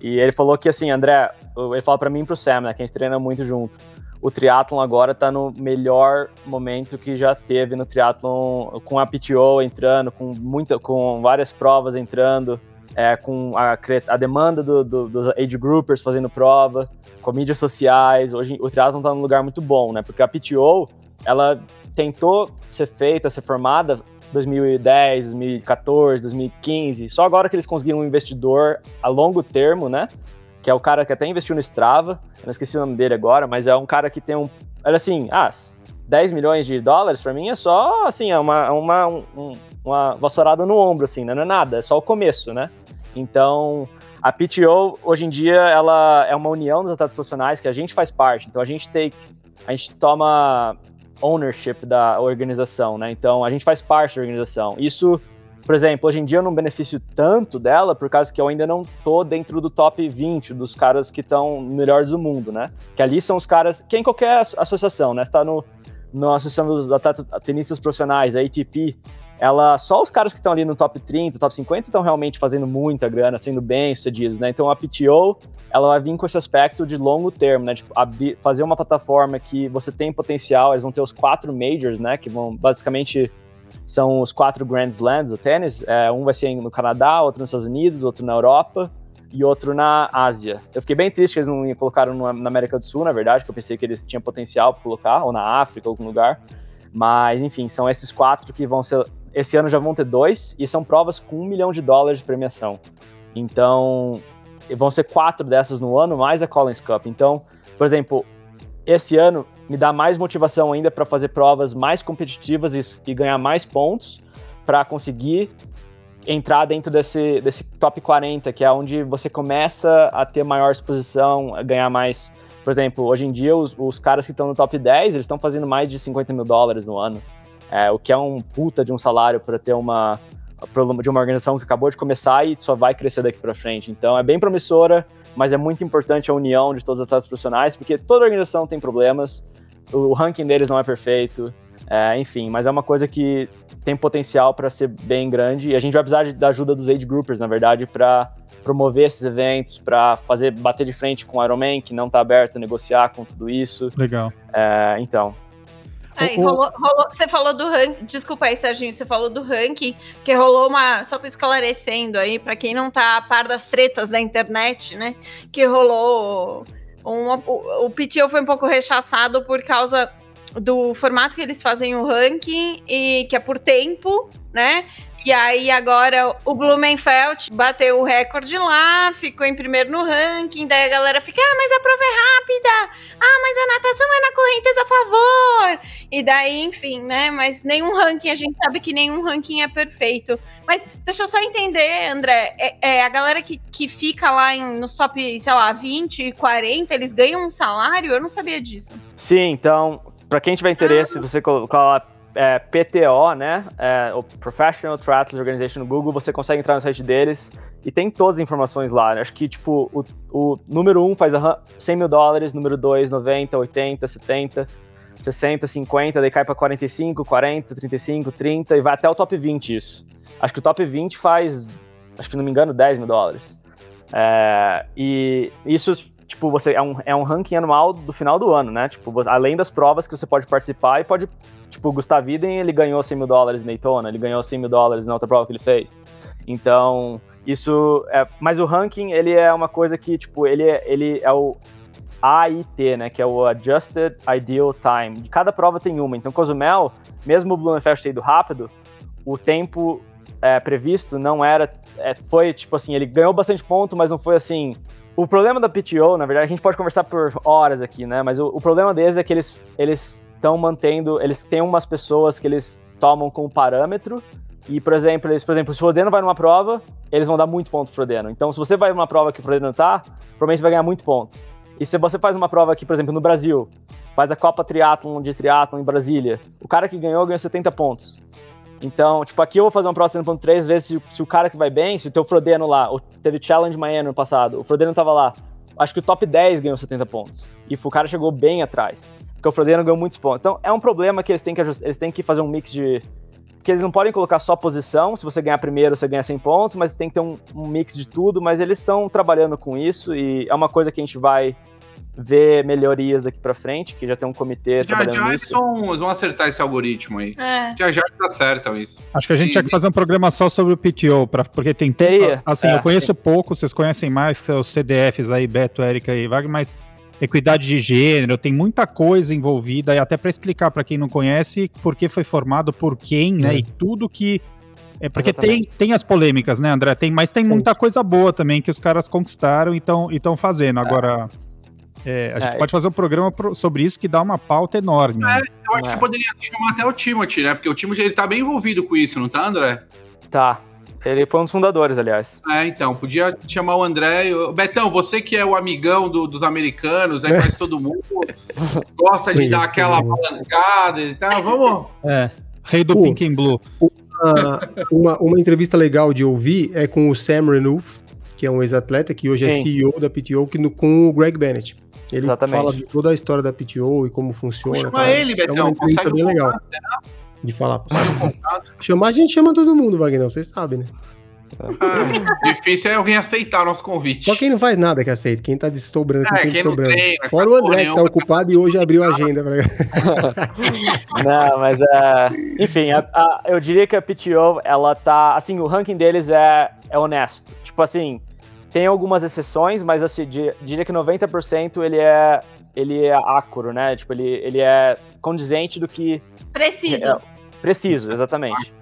F: E ele falou que assim, André, ele falou para mim e pro Sam, né, que a gente treina muito junto o triatlon agora está no melhor momento que já teve no triatlon, com a PTO entrando, com muita, com várias provas entrando, é, com a, a demanda do, do, dos age groupers fazendo prova, com mídias sociais. Hoje o triatlon está num lugar muito bom, né? Porque a PTO ela tentou ser feita, ser formada 2010, 2014, 2015. Só agora que eles conseguiram um investidor a longo termo, né? que é o cara que até investiu no Strava, eu não esqueci o nome dele agora, mas é um cara que tem um. Olha assim, ah, 10 milhões de dólares para mim é só, assim, é uma, uma, um, uma vassourada no ombro, assim, né? não é nada, é só o começo, né? Então, a PTO, hoje em dia, ela é uma união dos atletas profissionais que a gente faz parte, então a gente tem, a gente toma ownership da organização, né? Então, a gente faz parte da organização. Isso por exemplo, hoje em dia eu não beneficio tanto dela por causa que eu ainda não tô dentro do top 20 dos caras que estão melhores do mundo, né? Que ali são os caras, que é em qualquer associação, né? Está no, na associação dos tenistas profissionais, a ATP, ela só os caras que estão ali no top 30, top 50 estão realmente fazendo muita grana, sendo bem sucedidos, né? Então a PTO, ela vai vir com esse aspecto de longo termo, né? Tipo, abrir, fazer uma plataforma que você tem potencial, eles vão ter os quatro majors, né? Que vão basicamente são os quatro Grand Slams do tênis. É, um vai ser no Canadá, outro nos Estados Unidos, outro na Europa e outro na Ásia. Eu fiquei bem triste que eles não colocaram na América do Sul, na verdade, porque eu pensei que eles tinham potencial para colocar, ou na África, ou algum lugar. Mas, enfim, são esses quatro que vão ser. Esse ano já vão ter dois, e são provas com um milhão de dólares de premiação. Então, vão ser quatro dessas no ano, mais a Collins Cup. Então, por exemplo, esse ano me dá mais motivação ainda para fazer provas mais competitivas e, e ganhar mais pontos para conseguir entrar dentro desse, desse top 40, que é onde você começa a ter maior exposição, a ganhar mais. Por exemplo, hoje em dia, os, os caras que estão no top 10, eles estão fazendo mais de 50 mil dólares no ano. É, o que é um puta de um salário para ter uma de uma organização que acabou de começar e só vai crescer daqui para frente. Então é bem promissora, mas é muito importante a união de todos os atletas profissionais, porque toda organização tem problemas, o ranking deles não é perfeito, é, enfim, mas é uma coisa que tem potencial para ser bem grande e a gente vai precisar de, da ajuda dos age groupers, na verdade, para promover esses eventos, para fazer bater de frente com o Ironman, que não está aberto a negociar com tudo isso.
E: Legal.
F: É, então,
B: Aí, rolou, rolou, você falou do ranking. Desculpa aí, Serginho, você falou do ranking, que rolou uma. Só para esclarecendo aí, para quem não tá a par das tretas da internet, né? Que rolou. Uma, o, o foi um pouco rechaçado por causa do formato que eles fazem o ranking, e que é por tempo, né? E aí agora o Blumenfeld bateu o recorde lá, ficou em primeiro no ranking, daí a galera fica, ah, mas a prova é rápida, ah, mas a natação é na correnteza a favor. E daí, enfim, né? Mas nenhum ranking, a gente sabe que nenhum ranking é perfeito. Mas deixa eu só entender, André, é, é a galera que, que fica lá em, nos top, sei lá, 20, 40, eles ganham um salário? Eu não sabia disso.
F: Sim, então, para quem tiver interesse, você colocar lá é, PTO, né? É, o Professional Triathlon Organization no Google, você consegue entrar no site deles e tem todas as informações lá. Acho que, tipo, o, o número 1 um faz 100 mil dólares, número 2, 90, 80, 70, 60, 50, daí cai para 45, 40, 35, 30 e vai até o top 20 isso. Acho que o top 20 faz, acho que não me engano, 10 mil dólares. É, e isso, tipo, você é um, é um ranking anual do final do ano, né? Tipo, além das provas que você pode participar e pode Tipo, o Gustav Iden, ele ganhou 100 mil dólares na Daytona, ele ganhou 100 mil dólares na outra prova que ele fez. Então, isso é... Mas o ranking, ele é uma coisa que, tipo, ele é, ele é o AIT, né, que é o Adjusted Ideal Time. De cada prova tem uma. Então, Cozumel, mesmo o Blumenfeld ter ido rápido, o tempo é, previsto não era... É, foi, tipo assim, ele ganhou bastante ponto, mas não foi assim... O problema da PTO, na verdade, a gente pode conversar por horas aqui, né, mas o, o problema deles é que eles, estão mantendo. Eles têm umas pessoas que eles tomam como parâmetro. E, por exemplo, eles, por exemplo, se o Frodeno vai numa prova, eles vão dar muito ponto pro Frodeno. Então, se você vai numa prova que o Frodeno tá, provavelmente você vai ganhar muito ponto. E se você faz uma prova aqui, por exemplo, no Brasil, faz a Copa Triathlon de Triathlon em Brasília, o cara que ganhou ganhou 70 pontos. Então, tipo, aqui eu vou fazer uma prova 100.3 vezes se, se, o cara que vai bem, se o teu Frodeno lá, teve Challenge Miami no passado, o Frodeno tava lá, acho que o top 10 ganhou 70 pontos. E o cara chegou bem atrás porque o Frodeno ganhou muitos pontos. Então é um problema que eles têm que eles têm que fazer um mix de porque eles não podem colocar só posição, se você ganhar primeiro, você ganha 100 pontos, mas tem que ter um, um mix de tudo, mas eles estão trabalhando com isso e é uma coisa que a gente vai ver melhorias daqui para frente, que já tem um comitê já, trabalhando já nisso. Já
C: eles vão acertar esse algoritmo aí. É. Já já tá certo isso.
E: Acho que a gente e... tinha que fazer um programa só sobre o PTO, pra, porque tem... Teria. Assim, é, eu conheço sim. pouco, vocês conhecem mais, os CDFs aí, Beto, Érica e Wagner, mas equidade de gênero, tem muita coisa envolvida, e até para explicar para quem não conhece por que foi formado, por quem, né? É. E tudo que. É porque tem, tem as polêmicas, né, André? Tem, mas tem Sim. muita coisa boa também que os caras conquistaram e estão fazendo. É. Agora. É, a gente é, pode fazer um programa sobre isso que dá uma pauta enorme.
C: É, eu acho que é. poderia chamar até o Timothy, né? Porque o Timothy ele tá bem envolvido com isso, não tá, André?
F: Tá, ele foi um dos fundadores, aliás.
C: É, então, podia chamar o André. Betão, você que é o amigão do, dos americanos, aí faz todo mundo, (laughs) gosta de dar aquela balancada e tal, vamos.
E: É, rei do Pink and Blue.
D: Uma, uma, uma, entrevista legal de ouvir é com o Sam Renouf, que é um ex-atleta, que hoje é Sim. é CEO da PTO, que no, com o Greg Bennett. Ele Exatamente. fala de toda a história da PTO e como funciona. Chama
C: tá? ele, Betão. É uma entrevista
D: bem legal. Né? de falar. Chamar a gente chama todo mundo, Wagner, vocês sabem, né?
C: Ah, difícil é alguém aceitar nosso convite.
D: Só quem não faz nada que aceita, quem tá sobrando, é, quem sobrando. Treina, Fora o André que tá ocupado e hoje abriu a agenda. Pra... (laughs)
F: não, mas uh, enfim, a, a, eu diria que a PTO, ela tá, assim, o ranking deles é, é honesto. Tipo assim, tem algumas exceções, mas assim, diria que 90% ele é ele é acuro, né? Tipo, ele, ele é condizente do que
B: Preciso. É,
F: Preciso, exatamente.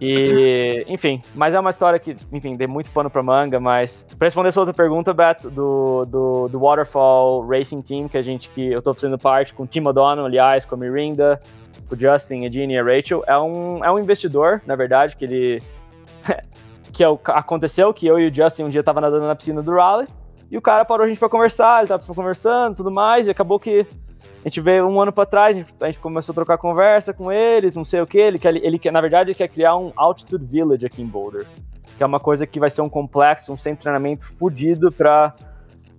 F: E, enfim, mas é uma história que, enfim, deu muito pano pra manga, mas pra responder sua outra pergunta, Beto, do, do, do, Waterfall Racing Team, que a gente, que eu tô fazendo parte com o Tim O'Donnell, aliás, com a Mirinda, com o Justin, a Jeannie e a Rachel, é um, é um investidor, na verdade, que ele... que é aconteceu que eu e o Justin um dia tava nadando na piscina do Raleigh, e o cara parou a gente pra conversar, ele tava conversando tudo mais, e acabou que a gente veio um ano para trás, a gente, começou a trocar conversa com ele, não sei o que, ele quer, ele quer, na verdade, ele quer criar um Altitude Village aqui em Boulder, que é uma coisa que vai ser um complexo, um centro de treinamento fudido para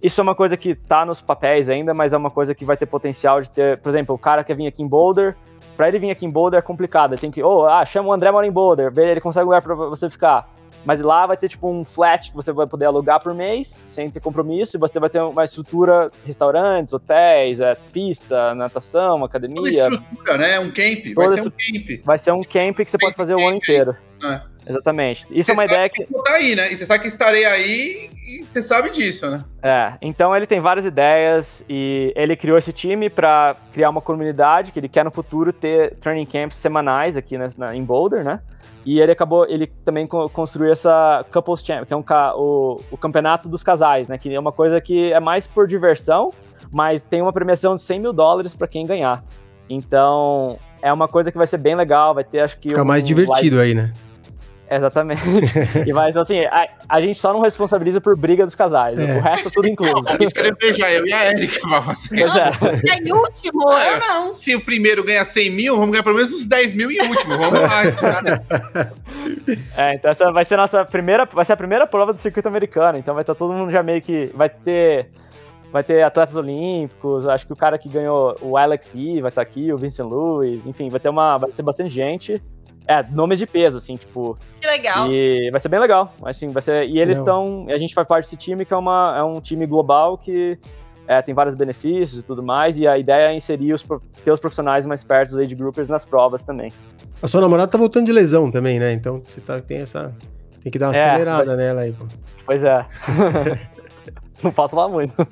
F: isso é uma coisa que tá nos papéis ainda, mas é uma coisa que vai ter potencial de ter, por exemplo, o cara quer vir aqui em Boulder, para ele vir aqui em Boulder é complicado, ele tem que, oh, ah, chama o André mora em Boulder, ele consegue lugar para você ficar. Mas lá vai ter tipo um flat que você vai poder alugar por mês, sem ter compromisso, e você vai ter uma estrutura, restaurantes, hotéis, é, pista, natação, academia. Toda
C: estrutura, né? Um camp. Vai ser um camp.
F: Vai ser um camp que você pode fazer o ano inteiro. É. Exatamente. Isso você é uma ideia que.
C: que tá aí, né? E você sabe que estarei aí e você sabe disso, né?
F: É. Então ele tem várias ideias e ele criou esse time para criar uma comunidade que ele quer no futuro ter training camps semanais aqui na, em Boulder, né? E ele acabou, ele também construiu essa Couples Champ, que é um, o, o campeonato dos casais, né? Que é uma coisa que é mais por diversão, mas tem uma premiação de 100 mil dólares para quem ganhar. Então, é uma coisa que vai ser bem legal, vai ter, acho que.
D: Fica um mais divertido aí, né?
F: Exatamente. e mas assim, a, a, gente só não responsabiliza por briga dos casais. É. O resto é tudo incluso.
C: Escrever já eu e a Erika.
B: Pois é. em último, eu não.
C: Se o primeiro ganha 100 mil, vamos ganhar pelo menos uns 10 mil em último. Vamos lá, (laughs)
F: É, então essa vai ser a nossa primeira. Vai ser a primeira prova do circuito americano. Então vai estar todo mundo já meio que. Vai ter. Vai ter atletas olímpicos, acho que o cara que ganhou o Alex E vai estar aqui, o Vincent Lewis, enfim, vai ter uma. Vai ser bastante gente. É, nomes de peso, assim, tipo.
B: Que legal.
F: E vai ser bem legal. Assim, vai ser, e eles estão. A gente faz parte desse time, que é, uma, é um time global que é, tem vários benefícios e tudo mais. E a ideia é inserir os, ter os profissionais mais perto dos age groupers nas provas também.
D: A sua namorada tá voltando de lesão também, né? Então você tá, tem essa. Tem que dar uma é, acelerada mas... nela aí, pô.
F: Pois é. (laughs) (laughs) Não posso falar muito. (laughs)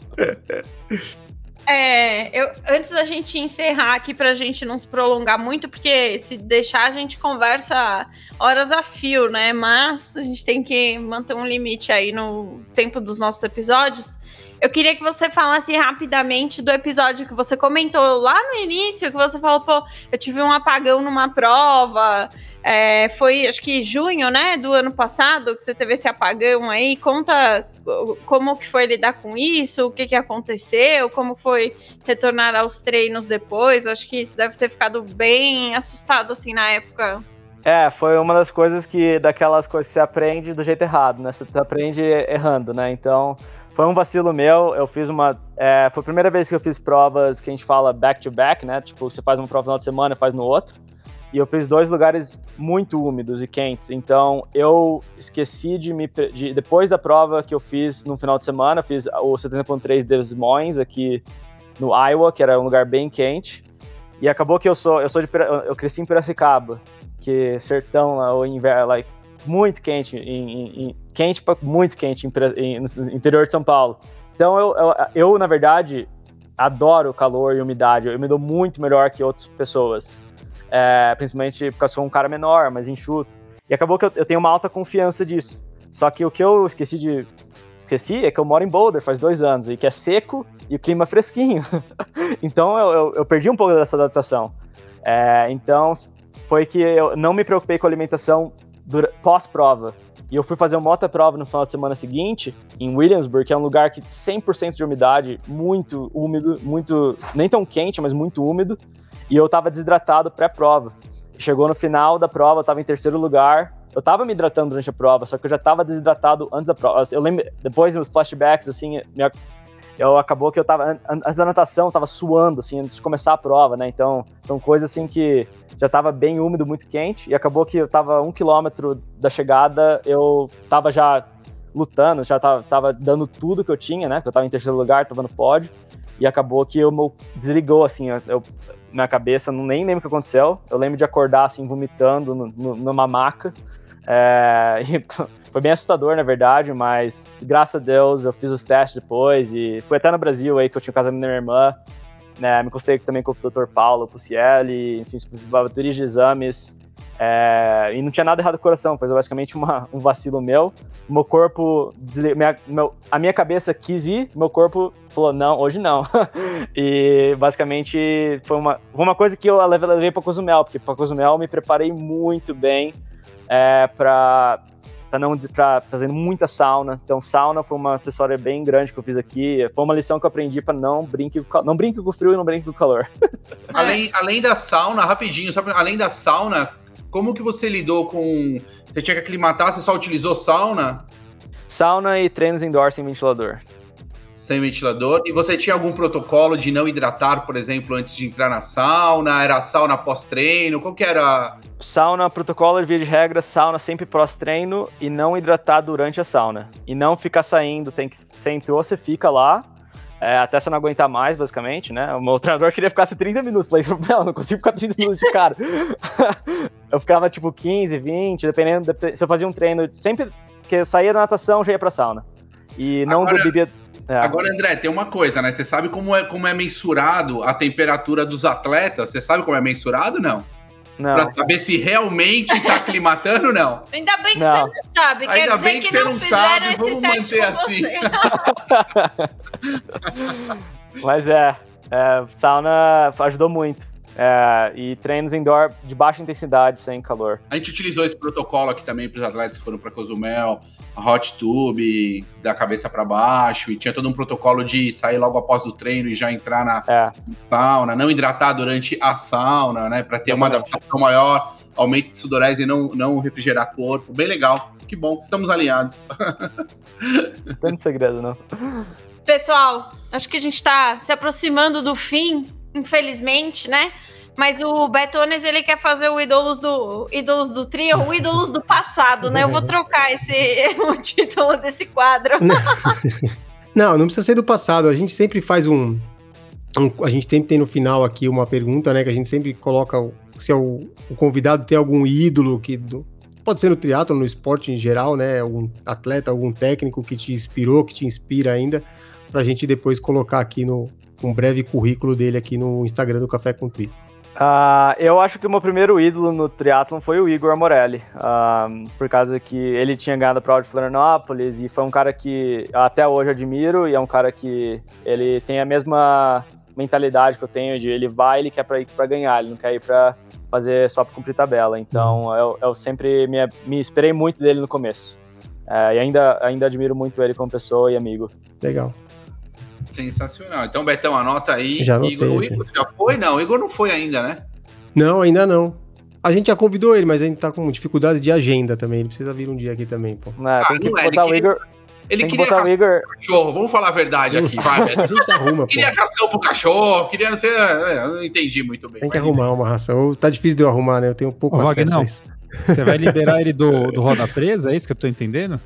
B: É, eu, antes da gente encerrar aqui, pra gente não se prolongar muito, porque se deixar a gente conversa horas a fio, né? Mas a gente tem que manter um limite aí no tempo dos nossos episódios. Eu queria que você falasse rapidamente do episódio que você comentou lá no início, que você falou, pô, eu tive um apagão numa prova. É, foi, acho que junho, né, do ano passado, que você teve esse apagão aí. Conta como que foi lidar com isso, o que que aconteceu, como foi retornar aos treinos depois. Acho que você deve ter ficado bem assustado, assim, na época.
F: É, foi uma das coisas que, daquelas coisas que você aprende do jeito errado, né? Você aprende errando, né? Então, foi um vacilo meu. Eu fiz uma. É, foi a primeira vez que eu fiz provas que a gente fala back-to-back, -back, né? Tipo, você faz uma prova no final de semana e faz no outro. E eu fiz dois lugares muito úmidos e quentes. Então eu esqueci de me. De, depois da prova que eu fiz no final de semana, fiz o 70.3 Des Moines aqui no Iowa, que era um lugar bem quente. E acabou que eu sou. Eu sou de. Eu cresci em Piracicaba, que sertão, o inverno, like, muito quente, em, em, quente muito quente no interior de São Paulo. Então eu, eu, eu, na verdade, adoro calor e umidade. Eu me dou muito melhor que outras pessoas. É, principalmente porque eu sou um cara menor, mais enxuto. E acabou que eu, eu, tenho uma alta confiança disso. Só que o que eu esqueci de. Esqueci é que eu moro em Boulder faz dois anos e que é seco e o clima fresquinho. (laughs) então eu, eu, eu, perdi um pouco dessa adaptação. É, então foi que eu não me preocupei com alimentação pós-prova. E eu fui fazer uma outra prova no final de semana seguinte, em Williamsburg, que é um lugar que 100% de umidade, muito úmido, muito nem tão quente, mas muito úmido. E eu tava desidratado pré-prova. Chegou no final da prova, eu tava em terceiro lugar. Eu tava me hidratando durante a prova, só que eu já tava desidratado antes da prova. Eu lembro, depois nos flashbacks, assim, minha, eu acabou que eu tava, antes da natação, eu tava suando, assim, antes de começar a prova, né? Então, são coisas, assim, que já estava bem úmido, muito quente, e acabou que eu estava um quilômetro da chegada, eu estava já lutando, já estava tava dando tudo que eu tinha, né? Que eu estava em terceiro lugar, estava no pódio, e acabou que eu meu, desligou, assim, eu, minha cabeça, não nem lembro o que aconteceu, eu lembro de acordar, assim, vomitando no, no, numa maca, é, (laughs) foi bem assustador, na verdade, mas graças a Deus eu fiz os testes depois, e fui até no Brasil aí, que eu tinha casa da minha irmã, né, me consultei também com o Dr. Paulo Pucielli, enfim, fiz bateria de exames. É, e não tinha nada errado com o coração, foi basicamente uma, um vacilo meu. Meu corpo, minha, meu, a minha cabeça quis ir, meu corpo falou: não, hoje não. (laughs) e basicamente foi uma, uma coisa que eu levei para Cozumel, porque para Cozumel eu me preparei muito bem é, para para não pra, fazendo muita sauna. Então, sauna foi uma acessória bem grande que eu fiz aqui. Foi uma lição que eu aprendi para não brinque, não brinque com o frio e não brinque com o calor. (laughs)
C: além, além da sauna, rapidinho, só pra, além da sauna, como que você lidou com. Você tinha que aclimatar, você só utilizou sauna?
F: Sauna e treinos indoor sem ventilador
C: sem ventilador. E você tinha algum protocolo de não hidratar, por exemplo, antes de entrar na sauna? Era sauna pós-treino? Qual que era?
F: Sauna, protocolo de via de regra, sauna sempre pós-treino e não hidratar durante a sauna. E não ficar saindo, tem que. Você entrou, você fica lá. É, até você não aguentar mais, basicamente, né? O meu (laughs) treinador queria ficar 30 minutos. Falei, (laughs) não, não consigo ficar 30 minutos de cara. (laughs) eu ficava tipo 15, 20, dependendo. Se eu fazia um treino, sempre que eu saía da natação, já ia pra sauna. E não Agora... bebia
C: é. Agora, André, tem uma coisa, né? Você sabe como é, como é mensurado a temperatura dos atletas? Você sabe como é mensurado, não?
F: Não.
C: Pra saber se realmente tá (laughs) aclimatando ou não.
B: Ainda bem que não. você não sabe. Quer
C: Ainda bem que, que, você não, sabe. Vamos manter assim. (laughs)
F: Mas é, é, sauna ajudou muito. É, e treinos indoor de baixa intensidade, sem calor.
C: A gente utilizou esse protocolo aqui também para os atletas que foram para Cozumel, hot tube, da cabeça para baixo, e tinha todo um protocolo de sair logo após o treino e já entrar na
F: é.
C: sauna, não hidratar durante a sauna, né, para ter uma adaptação maior, aumento de sudorese e não, não refrigerar corpo. Bem legal. Que bom que estamos alinhados.
F: Não (laughs) tem segredo, não.
B: Pessoal, acho que a gente está se aproximando do fim, infelizmente, né? Mas o Betones, ele quer fazer o Ídolos do, Ídolos do Trio, o Ídolos do passado, né? Eu vou trocar esse, (laughs) o título desse quadro. (laughs)
D: Não, não precisa ser do passado. A gente sempre faz um, um, a gente sempre tem no final aqui uma pergunta, né? Que a gente sempre coloca se é o, o convidado tem algum ídolo que do, pode ser no triatlo, no esporte em geral, né? Algum atleta, algum técnico que te inspirou, que te inspira ainda, para a gente depois colocar aqui no um breve currículo dele aqui no Instagram do Café com Tri.
F: Uh, eu acho que o meu primeiro ídolo no triatlon foi o Igor Morelli, uh, por causa que ele tinha ganhado a prova de Florianópolis e foi um cara que até hoje admiro e é um cara que ele tem a mesma mentalidade que eu tenho de ele vai, ele quer para ir para ganhar, ele não quer ir para fazer só para cumprir tabela. Então uhum. eu, eu, sempre me, me esperei muito dele no começo uh, e ainda ainda admiro muito ele como pessoa e amigo.
D: Legal.
C: Sensacional. Então, Betão, anota aí.
D: Já anotei,
C: Igor, o Igor já foi? Não, o Igor não foi ainda, né?
D: Não, ainda não. A gente já convidou ele, mas a gente tá com dificuldade de agenda também. Ele precisa vir um dia aqui também, pô.
F: Não, ah, tem que é, botar o Igor.
C: Ele queria botar o Igor. Cachorro, vamos falar a verdade aqui, vai, (laughs)
D: A gente arruma, pô.
C: Queria ração pro cachorro, queria não sei. É, eu não entendi muito bem.
D: Tem que arrumar isso. uma ração. Tá difícil de eu arrumar, né? Eu tenho um pouco Ô, acesso
E: Wagner, a isso. Você vai (laughs) liberar ele do, do Roda Presa, é isso que eu tô entendendo?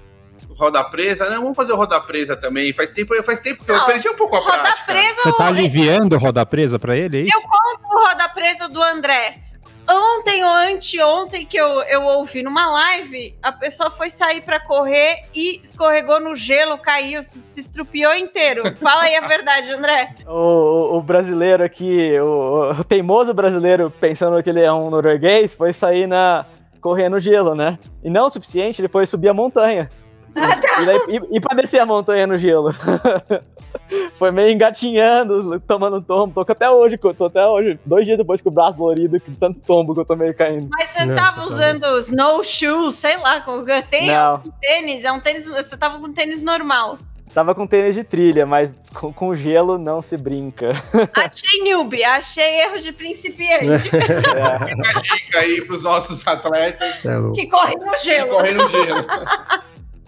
C: Roda Presa, né? Vamos fazer o Roda Presa também. Faz tempo, faz tempo que não, eu perdi um pouco a roda prática.
B: Presa,
E: Você tá aliviando o Roda Presa pra ele? É
B: eu conto o Roda Presa do André. Ontem ou anteontem que eu, eu ouvi numa live, a pessoa foi sair para correr e escorregou no gelo, caiu, se, se estrupiou inteiro. Fala aí a (laughs) verdade, André.
F: O, o, o brasileiro aqui, o, o, teimoso brasileiro, pensando que ele é um norueguês, foi sair na correr no gelo, né? E não o suficiente, ele foi subir a montanha. E, daí, e, e pra descer a montanha no gelo. (laughs) Foi meio engatinhando, tomando tombo. Tô até hoje, tô até hoje, dois dias depois com o braço dolorido, com tanto tombo que eu tomei caindo.
B: Mas você não, tava você usando tá snowshoes, sei lá, com tem não. um tênis, é um tênis, você tava com tênis normal.
F: Tava com tênis de trilha, mas com, com gelo não se brinca. (laughs)
B: Achei noob, achei erro de principiante. (laughs)
C: É. Fica a dica aí pros nossos atletas.
B: É que correm no gelo.
C: Que correm no gelo.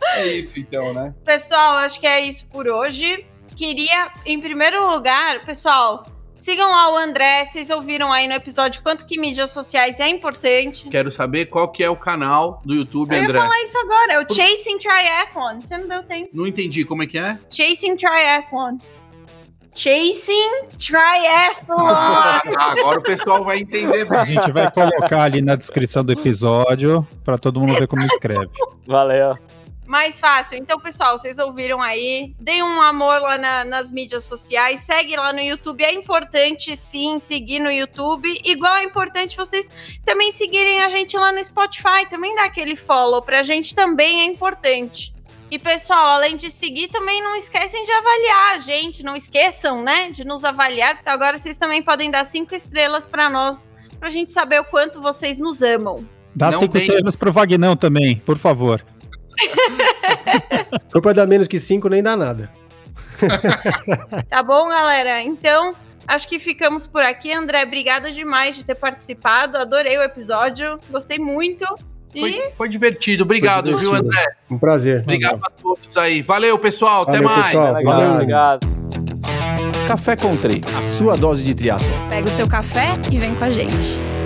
C: É isso então, né?
B: Pessoal, acho que é isso por hoje. Queria, em primeiro lugar, pessoal, sigam lá o André. Vocês ouviram aí no episódio quanto que mídias sociais é importante.
C: Quero saber qual que é o canal do YouTube, Eu André.
B: Eu ia falar isso agora, é o Chasing Triathlon. Você não deu tempo.
C: Não entendi, como é que é?
B: Chasing Triathlon. Chasing Triathlon. (laughs)
C: Agora o pessoal vai entender.
E: A gente vai colocar ali na descrição do episódio para todo mundo ver como escreve.
F: Valeu
B: mais fácil. Então, pessoal, vocês ouviram aí. Deem um amor lá na, nas mídias sociais. Segue lá no YouTube. É importante, sim, seguir no YouTube. Igual é importante vocês também seguirem a gente lá no Spotify. Também dá aquele follow. Pra gente também é importante. E, pessoal, além de seguir, também não esquecem de avaliar a gente. Não esqueçam, né, de nos avaliar. Então, agora vocês também podem dar cinco estrelas para nós, pra gente saber o quanto vocês nos amam.
E: Dá não cinco tem... estrelas pro Vagnão também, por favor.
D: For pra dar menos que 5, nem dá nada. (laughs)
B: tá bom, galera? Então, acho que ficamos por aqui. André, obrigada demais de ter participado. Adorei o episódio. Gostei muito.
C: E... Foi, foi divertido. Obrigado, foi divertido. viu, André?
D: Um prazer.
C: Obrigado a todos aí. Valeu, pessoal. Valeu, Até mais.
F: Pessoal. Obrigado. obrigado.
A: Café Country, a sua dose de triatlo.
B: Pega o seu café e vem com a gente.